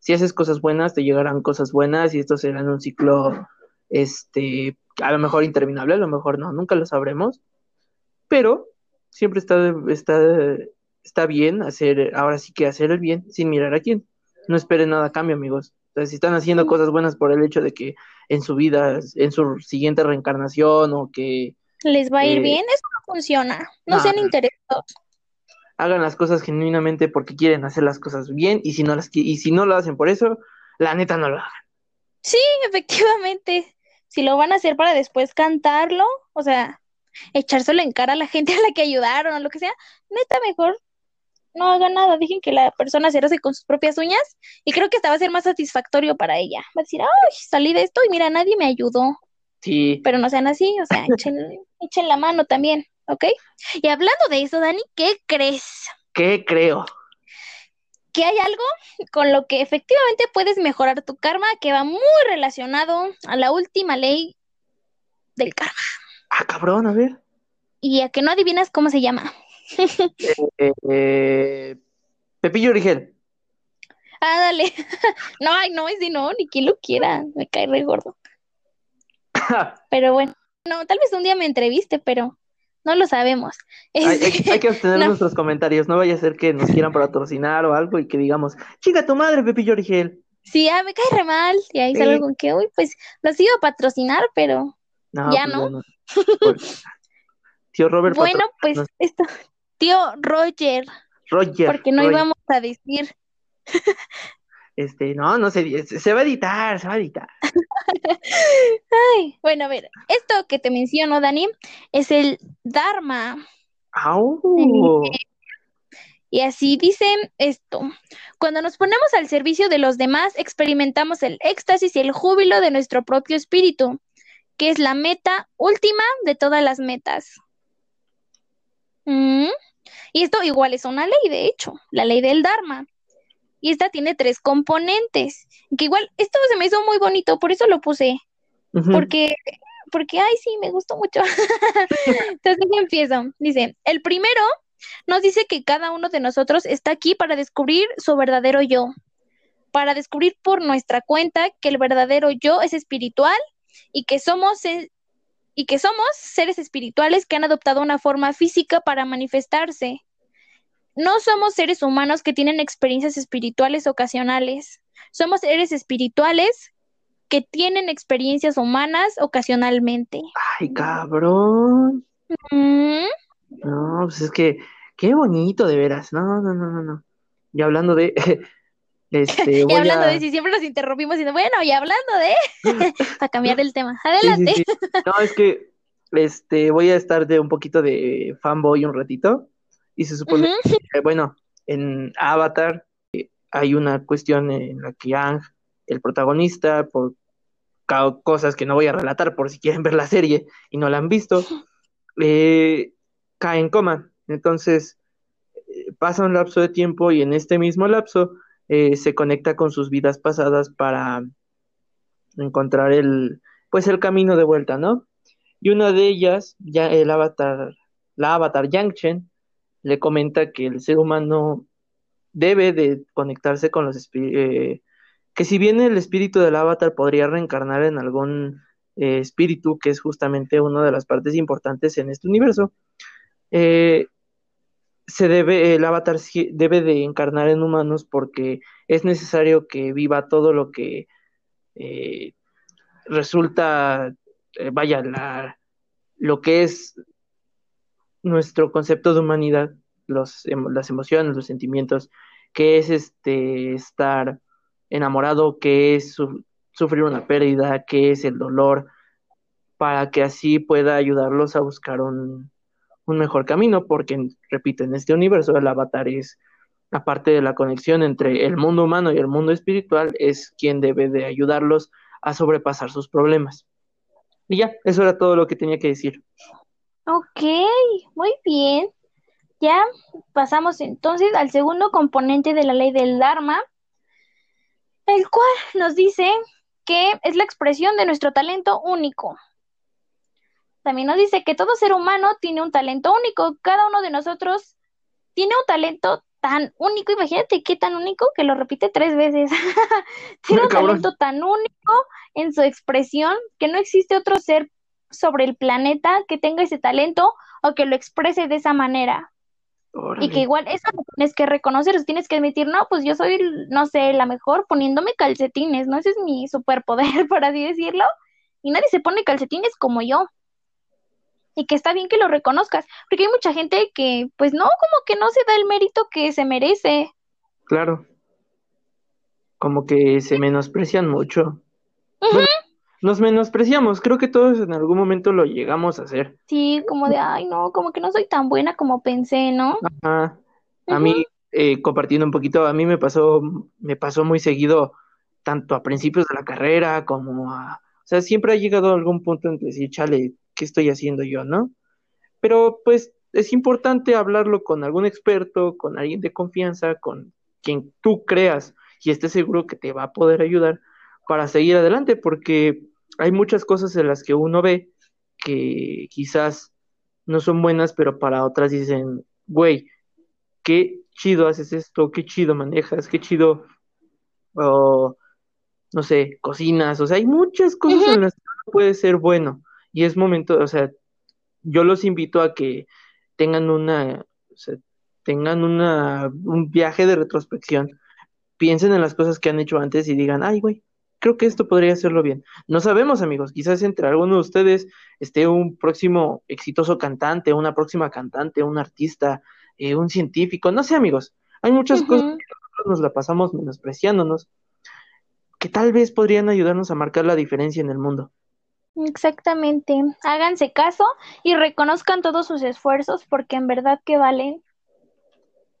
si haces cosas buenas, te llegarán cosas buenas y esto será en un ciclo, este, a lo mejor interminable, a lo mejor no, nunca lo sabremos, pero siempre está, está, está bien hacer, ahora sí que hacer el bien sin mirar a quién. No esperen nada a cambio, amigos. Entonces, si están haciendo cosas buenas por el hecho de que en su vida, en su siguiente reencarnación o que... Les va a ir eh, bien, eso no funciona. No, sean interesados. Hagan las cosas genuinamente porque quieren hacer las cosas bien y si no las y si no lo hacen por eso, la neta no lo hagan. Sí, efectivamente. Si lo van a hacer para después cantarlo, o sea, echárselo en cara a la gente a la que ayudaron o lo que sea, neta mejor no haga nada, dejen que la persona se hace con sus propias uñas y creo que esta va a ser más satisfactorio para ella. Va a decir, ay, salí de esto y mira, nadie me ayudó. Sí. Pero no sean así, o sea, echen, echen la mano también, ¿ok? Y hablando de eso, Dani, ¿qué crees? ¿Qué creo? Que hay algo con lo que efectivamente puedes mejorar tu karma que va muy relacionado a la última ley del karma. Ah, cabrón, a ver. Y a que no adivinas cómo se llama. Eh, Pepillo Origel. Ah, dale. No, ay, no, ese no, ni quien lo quiera. Me cae re gordo. pero bueno, no, tal vez un día me entreviste, pero no lo sabemos. Hay, que obtener nuestros comentarios, no vaya a ser que nos quieran patrocinar o algo y que digamos, chica tu madre, Pepillo Origel. Sí, ah, me cae re mal. Y ahí salgo con que, uy, pues los iba a patrocinar, pero ya pues no. Pues, tío Robert. Bueno, pues esto, Tío Roger. Roger. Porque no íbamos a decir. Este, no, no se, se va a editar, se va a editar. Ay, bueno, a ver, esto que te menciono, Dani, es el Dharma. Y así dicen esto. Cuando nos ponemos al servicio de los demás, experimentamos el éxtasis y el júbilo de nuestro propio espíritu, que es la meta última de todas las metas. ¿Mm? Y esto igual es una ley, de hecho, la ley del Dharma. Y esta tiene tres componentes, que igual, esto se me hizo muy bonito, por eso lo puse. Porque, porque, ay, sí, me gustó mucho. Entonces empiezo. Dice, el primero nos dice que cada uno de nosotros está aquí para descubrir su verdadero yo, para descubrir por nuestra cuenta que el verdadero yo es espiritual y que somos y que somos seres espirituales que han adoptado una forma física para manifestarse. No somos seres humanos que tienen experiencias espirituales ocasionales. Somos seres espirituales que tienen experiencias humanas ocasionalmente. Ay, cabrón. No, pues es que qué bonito de veras. No, no, no, no, no. Y hablando de este, y hablando de si siempre nos interrumpimos diciendo, bueno, y hablando de para cambiar el tema. Adelante. No, es que este voy a estar de un poquito de fanboy un ratito. Y se supone que, bueno, en Avatar eh, hay una cuestión en la que Ang, el protagonista, por cosas que no voy a relatar por si quieren ver la serie y no la han visto, eh, cae en coma. Entonces, eh, pasa un lapso de tiempo y en este mismo lapso eh, se conecta con sus vidas pasadas para encontrar el, pues el camino de vuelta, ¿no? Y una de ellas, ya el avatar, la avatar Yang le comenta que el ser humano debe de conectarse con los eh, que si bien el espíritu del avatar podría reencarnar en algún eh, espíritu, que es justamente una de las partes importantes en este universo, eh, se debe, el avatar debe de encarnar en humanos porque es necesario que viva todo lo que resulta, vaya, la, lo que es nuestro concepto de humanidad, los, las emociones, los sentimientos, que es este estar enamorado, que es sufrir una pérdida, que es el dolor, para que así pueda ayudarlos a buscar un, un mejor camino, porque, repito, en este universo el avatar es, aparte de la conexión entre el mundo humano y el mundo espiritual, es quien debe de ayudarlos a sobrepasar sus problemas. Y ya, eso era todo lo que tenía que decir. Ok, muy bien. Ya pasamos entonces al segundo componente de la ley del Dharma, el cual nos dice que es la expresión de nuestro talento único también nos dice que todo ser humano tiene un talento único. Cada uno de nosotros tiene un talento tan único. Imagínate qué tan único que lo repite tres veces. tiene un talento tan único en su expresión que no existe otro ser sobre el planeta que tenga ese talento o que lo exprese de esa manera. Y que igual eso lo tienes que reconocer, tienes que admitir, no, pues yo soy, no sé, la mejor poniéndome calcetines, ¿no? Ese es mi superpoder, por así decirlo. Y nadie se pone calcetines como yo y que está bien que lo reconozcas, porque hay mucha gente que, pues no, como que no se da el mérito que se merece. Claro. Como que se menosprecian mucho. Nos menospreciamos, creo que todos en algún momento lo llegamos a hacer. Sí, como de, ay, no, como que no soy tan buena como pensé, ¿no? Ajá. A mí, eh, compartiendo un poquito, a mí me pasó, me pasó muy seguido, tanto a principios de la carrera como a, o sea, siempre ha llegado a algún punto en decir, chale, qué estoy haciendo yo, ¿no? Pero pues es importante hablarlo con algún experto, con alguien de confianza, con quien tú creas y estés seguro que te va a poder ayudar para seguir adelante, porque hay muchas cosas en las que uno ve que quizás no son buenas, pero para otras dicen, güey, qué chido haces esto, qué chido manejas, qué chido, no sé, cocinas, o sea, hay muchas cosas en las que uno puede ser bueno. Y es momento, o sea, yo los invito a que tengan una, o sea, tengan una, un viaje de retrospección, piensen en las cosas que han hecho antes y digan, ay, güey, creo que esto podría hacerlo bien. No sabemos, amigos, quizás entre algunos de ustedes esté un próximo exitoso cantante, una próxima cantante, un artista, eh, un científico, no sé, amigos, hay muchas cosas que nosotros nos la pasamos menospreciándonos, que tal vez podrían ayudarnos a marcar la diferencia en el mundo. Exactamente. Háganse caso y reconozcan todos sus esfuerzos porque en verdad que valen.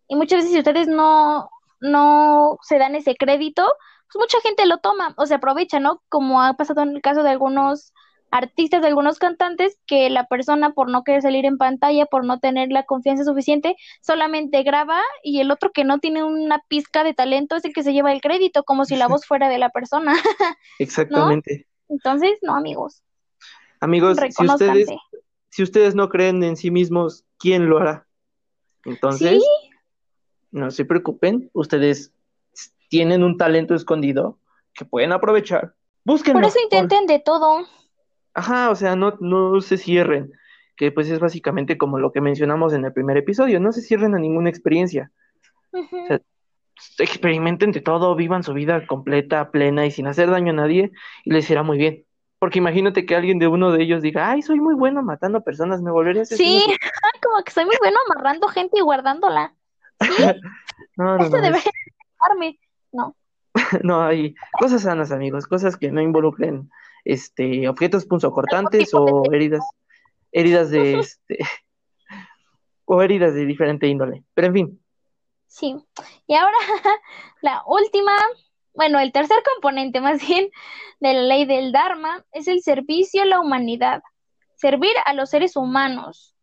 Y muchas veces si ustedes no, no se dan ese crédito, pues mucha gente lo toma o se aprovecha, ¿no? Como ha pasado en el caso de algunos artistas, de algunos cantantes, que la persona por no querer salir en pantalla, por no tener la confianza suficiente, solamente graba y el otro que no tiene una pizca de talento es el que se lleva el crédito, como si la voz fuera de la persona. Exactamente. Entonces, no, amigos. Amigos, si ustedes, si ustedes no creen en sí mismos, ¿quién lo hará? Entonces, no se preocupen, ustedes tienen un talento escondido que pueden aprovechar. Búsquenlo. Por eso intenten de todo. Ajá, o sea, no, no se cierren, que pues es básicamente como lo que mencionamos en el primer episodio, no se cierren a ninguna experiencia. o sea, experimenten de todo, vivan su vida completa, plena y sin hacer daño a nadie y les irá muy bien. Porque imagínate que alguien de uno de ellos diga, ay, soy muy bueno matando personas, me volvería a Sí, como que soy muy bueno amarrando gente y guardándola. no, no, Eso no, debería no. no, hay cosas sanas, amigos, cosas que no involucren este, objetos punzocortantes o heridas, heridas de este, o heridas de diferente índole. Pero en fin. Sí. Y ahora la última, bueno, el tercer componente más bien de la ley del Dharma es el servicio a la humanidad, servir a los seres humanos.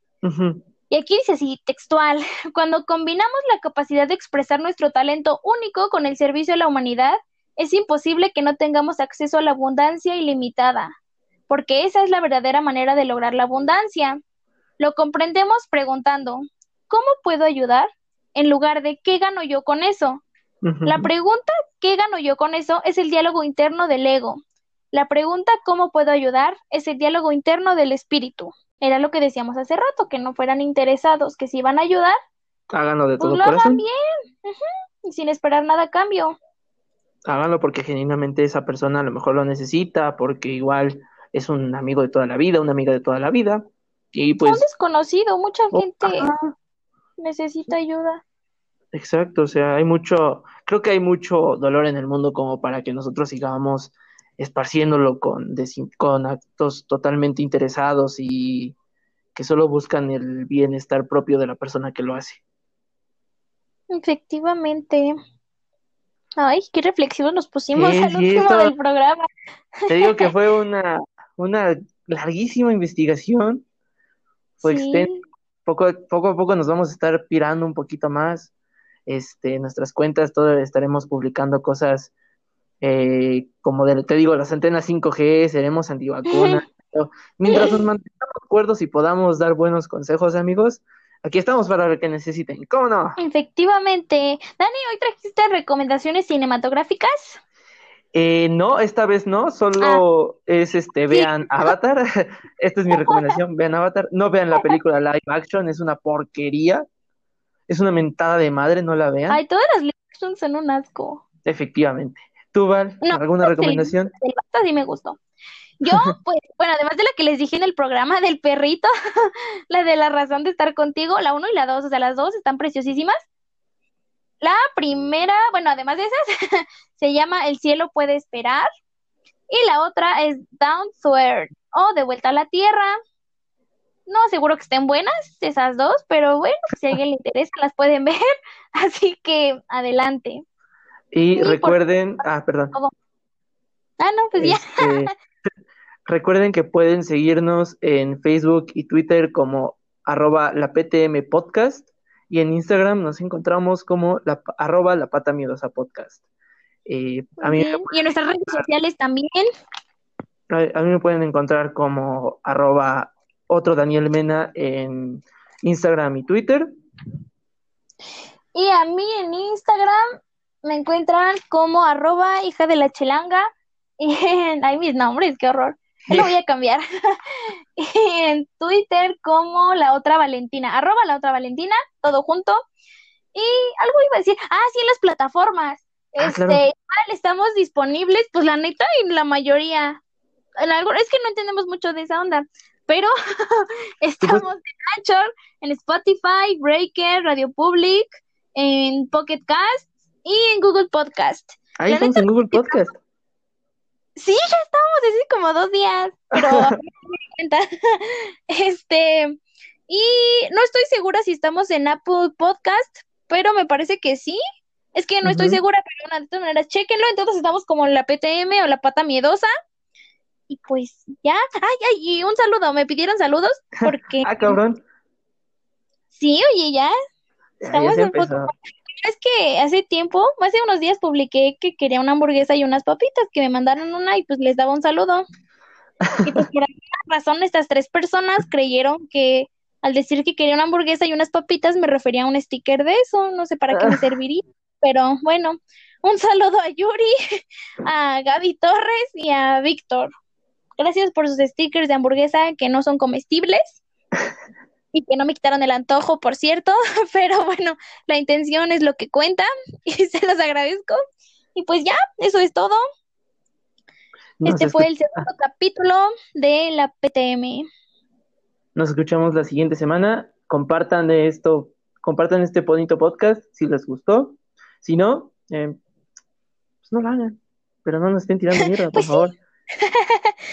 Y aquí dice así, textual, cuando combinamos la capacidad de expresar nuestro talento único con el servicio a la humanidad, es imposible que no tengamos acceso a la abundancia ilimitada, porque esa es la verdadera manera de lograr la abundancia. Lo comprendemos preguntando, ¿cómo puedo ayudar? En lugar de, ¿qué gano yo con eso? La pregunta, ¿qué gano yo con eso? es el diálogo interno del ego. La pregunta, ¿cómo puedo ayudar? es el diálogo interno del espíritu. Era lo que decíamos hace rato, que no fueran interesados, que si van a ayudar, háganlo de pues todo lo hagan bien, y sin esperar nada a cambio háganlo porque genuinamente esa persona a lo mejor lo necesita, porque igual es un amigo de toda la vida, una amiga de toda la vida. Y pues. Un desconocido, mucha oh, gente necesita ayuda. Exacto, o sea, hay mucho, creo que hay mucho dolor en el mundo como para que nosotros sigamos esparciéndolo con, con actos totalmente interesados y que solo buscan el bienestar propio de la persona que lo hace. Efectivamente. Ay, qué reflexivos nos pusimos al último del programa. Te digo que fue una, una larguísima investigación. Fue Poco, poco a poco nos vamos a estar pirando un poquito más. Este, nuestras cuentas, todo estaremos publicando cosas eh, como de, te digo, las antenas 5G, seremos antivacunas. mientras nos mantengamos acuerdos y podamos dar buenos consejos, amigos, Aquí estamos para lo que necesiten. ¿Cómo no? Efectivamente. Dani, ¿hoy trajiste recomendaciones cinematográficas? Eh, no, esta vez no, solo ah. es este, vean Avatar. Esta es mi recomendación, vean Avatar. No vean la película live action, es una porquería. Es una mentada de madre, no la vean. Ay, todas las live action son un asco. Efectivamente. ¿Tú, Val, alguna recomendación? Sí, me gustó. Yo, pues, bueno, además de la que les dije en el programa del perrito, la de la razón de estar contigo, la uno y la dos, o sea, las dos están preciosísimas. La primera, bueno, además de esas, se llama El cielo puede esperar. Y la otra es Down to Earth, o De vuelta a la tierra. No seguro que estén buenas esas dos, pero bueno, si a alguien le interesa, las pueden ver. Así que adelante. Y, recuerden, ah, perdón. Ah, no, pues ya. Este, Recuerden que pueden seguirnos en Facebook y Twitter como arroba la PTM Podcast y en Instagram nos encontramos como la, arroba la pata miedosa podcast. Eh, a mí y en nuestras redes sociales también. A, mí me pueden encontrar como arroba otro Daniel Mena en Instagram y Twitter. Y a mí en Instagram me encuentran como arroba hija de la chelanga. Y hay mis nombres, qué horror. Lo voy a cambiar. en Twitter como la otra Valentina, arroba la otra Valentina, todo junto. Y algo iba a decir, ah, sí, en las plataformas. Ah, este, estamos disponibles, pues la neta, en la mayoría. En algo, es que no entendemos mucho de esa onda, pero estamos en Anchor, en Spotify, Breaker, Radio Public, en Pocket Cast y en Google Podcast. Ahí estamos en Google Podcast. Sí, ya estábamos desde como dos días, pero este, y no estoy segura si estamos en Apple Podcast, pero me parece que sí. Es que no estoy segura, pero de todas maneras, chequenlo. Entonces estamos como en la PTM o la pata miedosa. Y pues ya, ay, ay, y un saludo, me pidieron saludos porque... ah, cabrón. Sí, oye, ya. Estamos en foto. Es que hace tiempo, hace unos días publiqué que quería una hamburguesa y unas papitas, que me mandaron una y pues les daba un saludo. Y pues por alguna razón estas tres personas creyeron que al decir que quería una hamburguesa y unas papitas me refería a un sticker de eso, no sé para qué me serviría, pero bueno, un saludo a Yuri, a Gaby Torres y a Víctor. Gracias por sus stickers de hamburguesa que no son comestibles y que no me quitaron el antojo, por cierto, pero bueno, la intención es lo que cuenta y se los agradezco. Y pues ya, eso es todo. este fue el segundo capítulo de la PTM. Nos escuchamos la siguiente semana. Compartan esto, compartan este bonito podcast si les gustó. Si no, eh, pues no lo hagan. Pero no nos estén tirando mierda, por pues favor.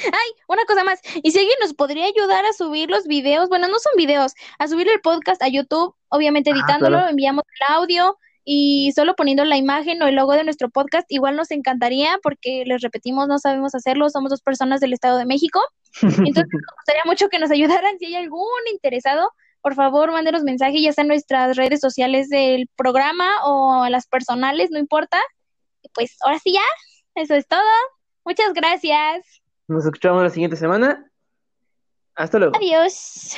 Ay, una cosa más. Y si alguien nos podría ayudar a subir los videos, bueno, no son videos, a subir el podcast a YouTube, obviamente ah, editándolo, enviamos el audio y solo poniendo la imagen o el logo de nuestro podcast, igual nos encantaría porque les repetimos, no sabemos hacerlo, somos dos personas del Estado de México. Entonces, nos gustaría mucho que nos ayudaran. Si hay algún interesado, por favor, mándenos mensaje, ya sea en nuestras redes sociales del programa o a las personales, no importa. Pues ahora sí ya, eso es todo. Muchas gracias. Nos escuchamos la siguiente semana. Hasta luego. Adiós.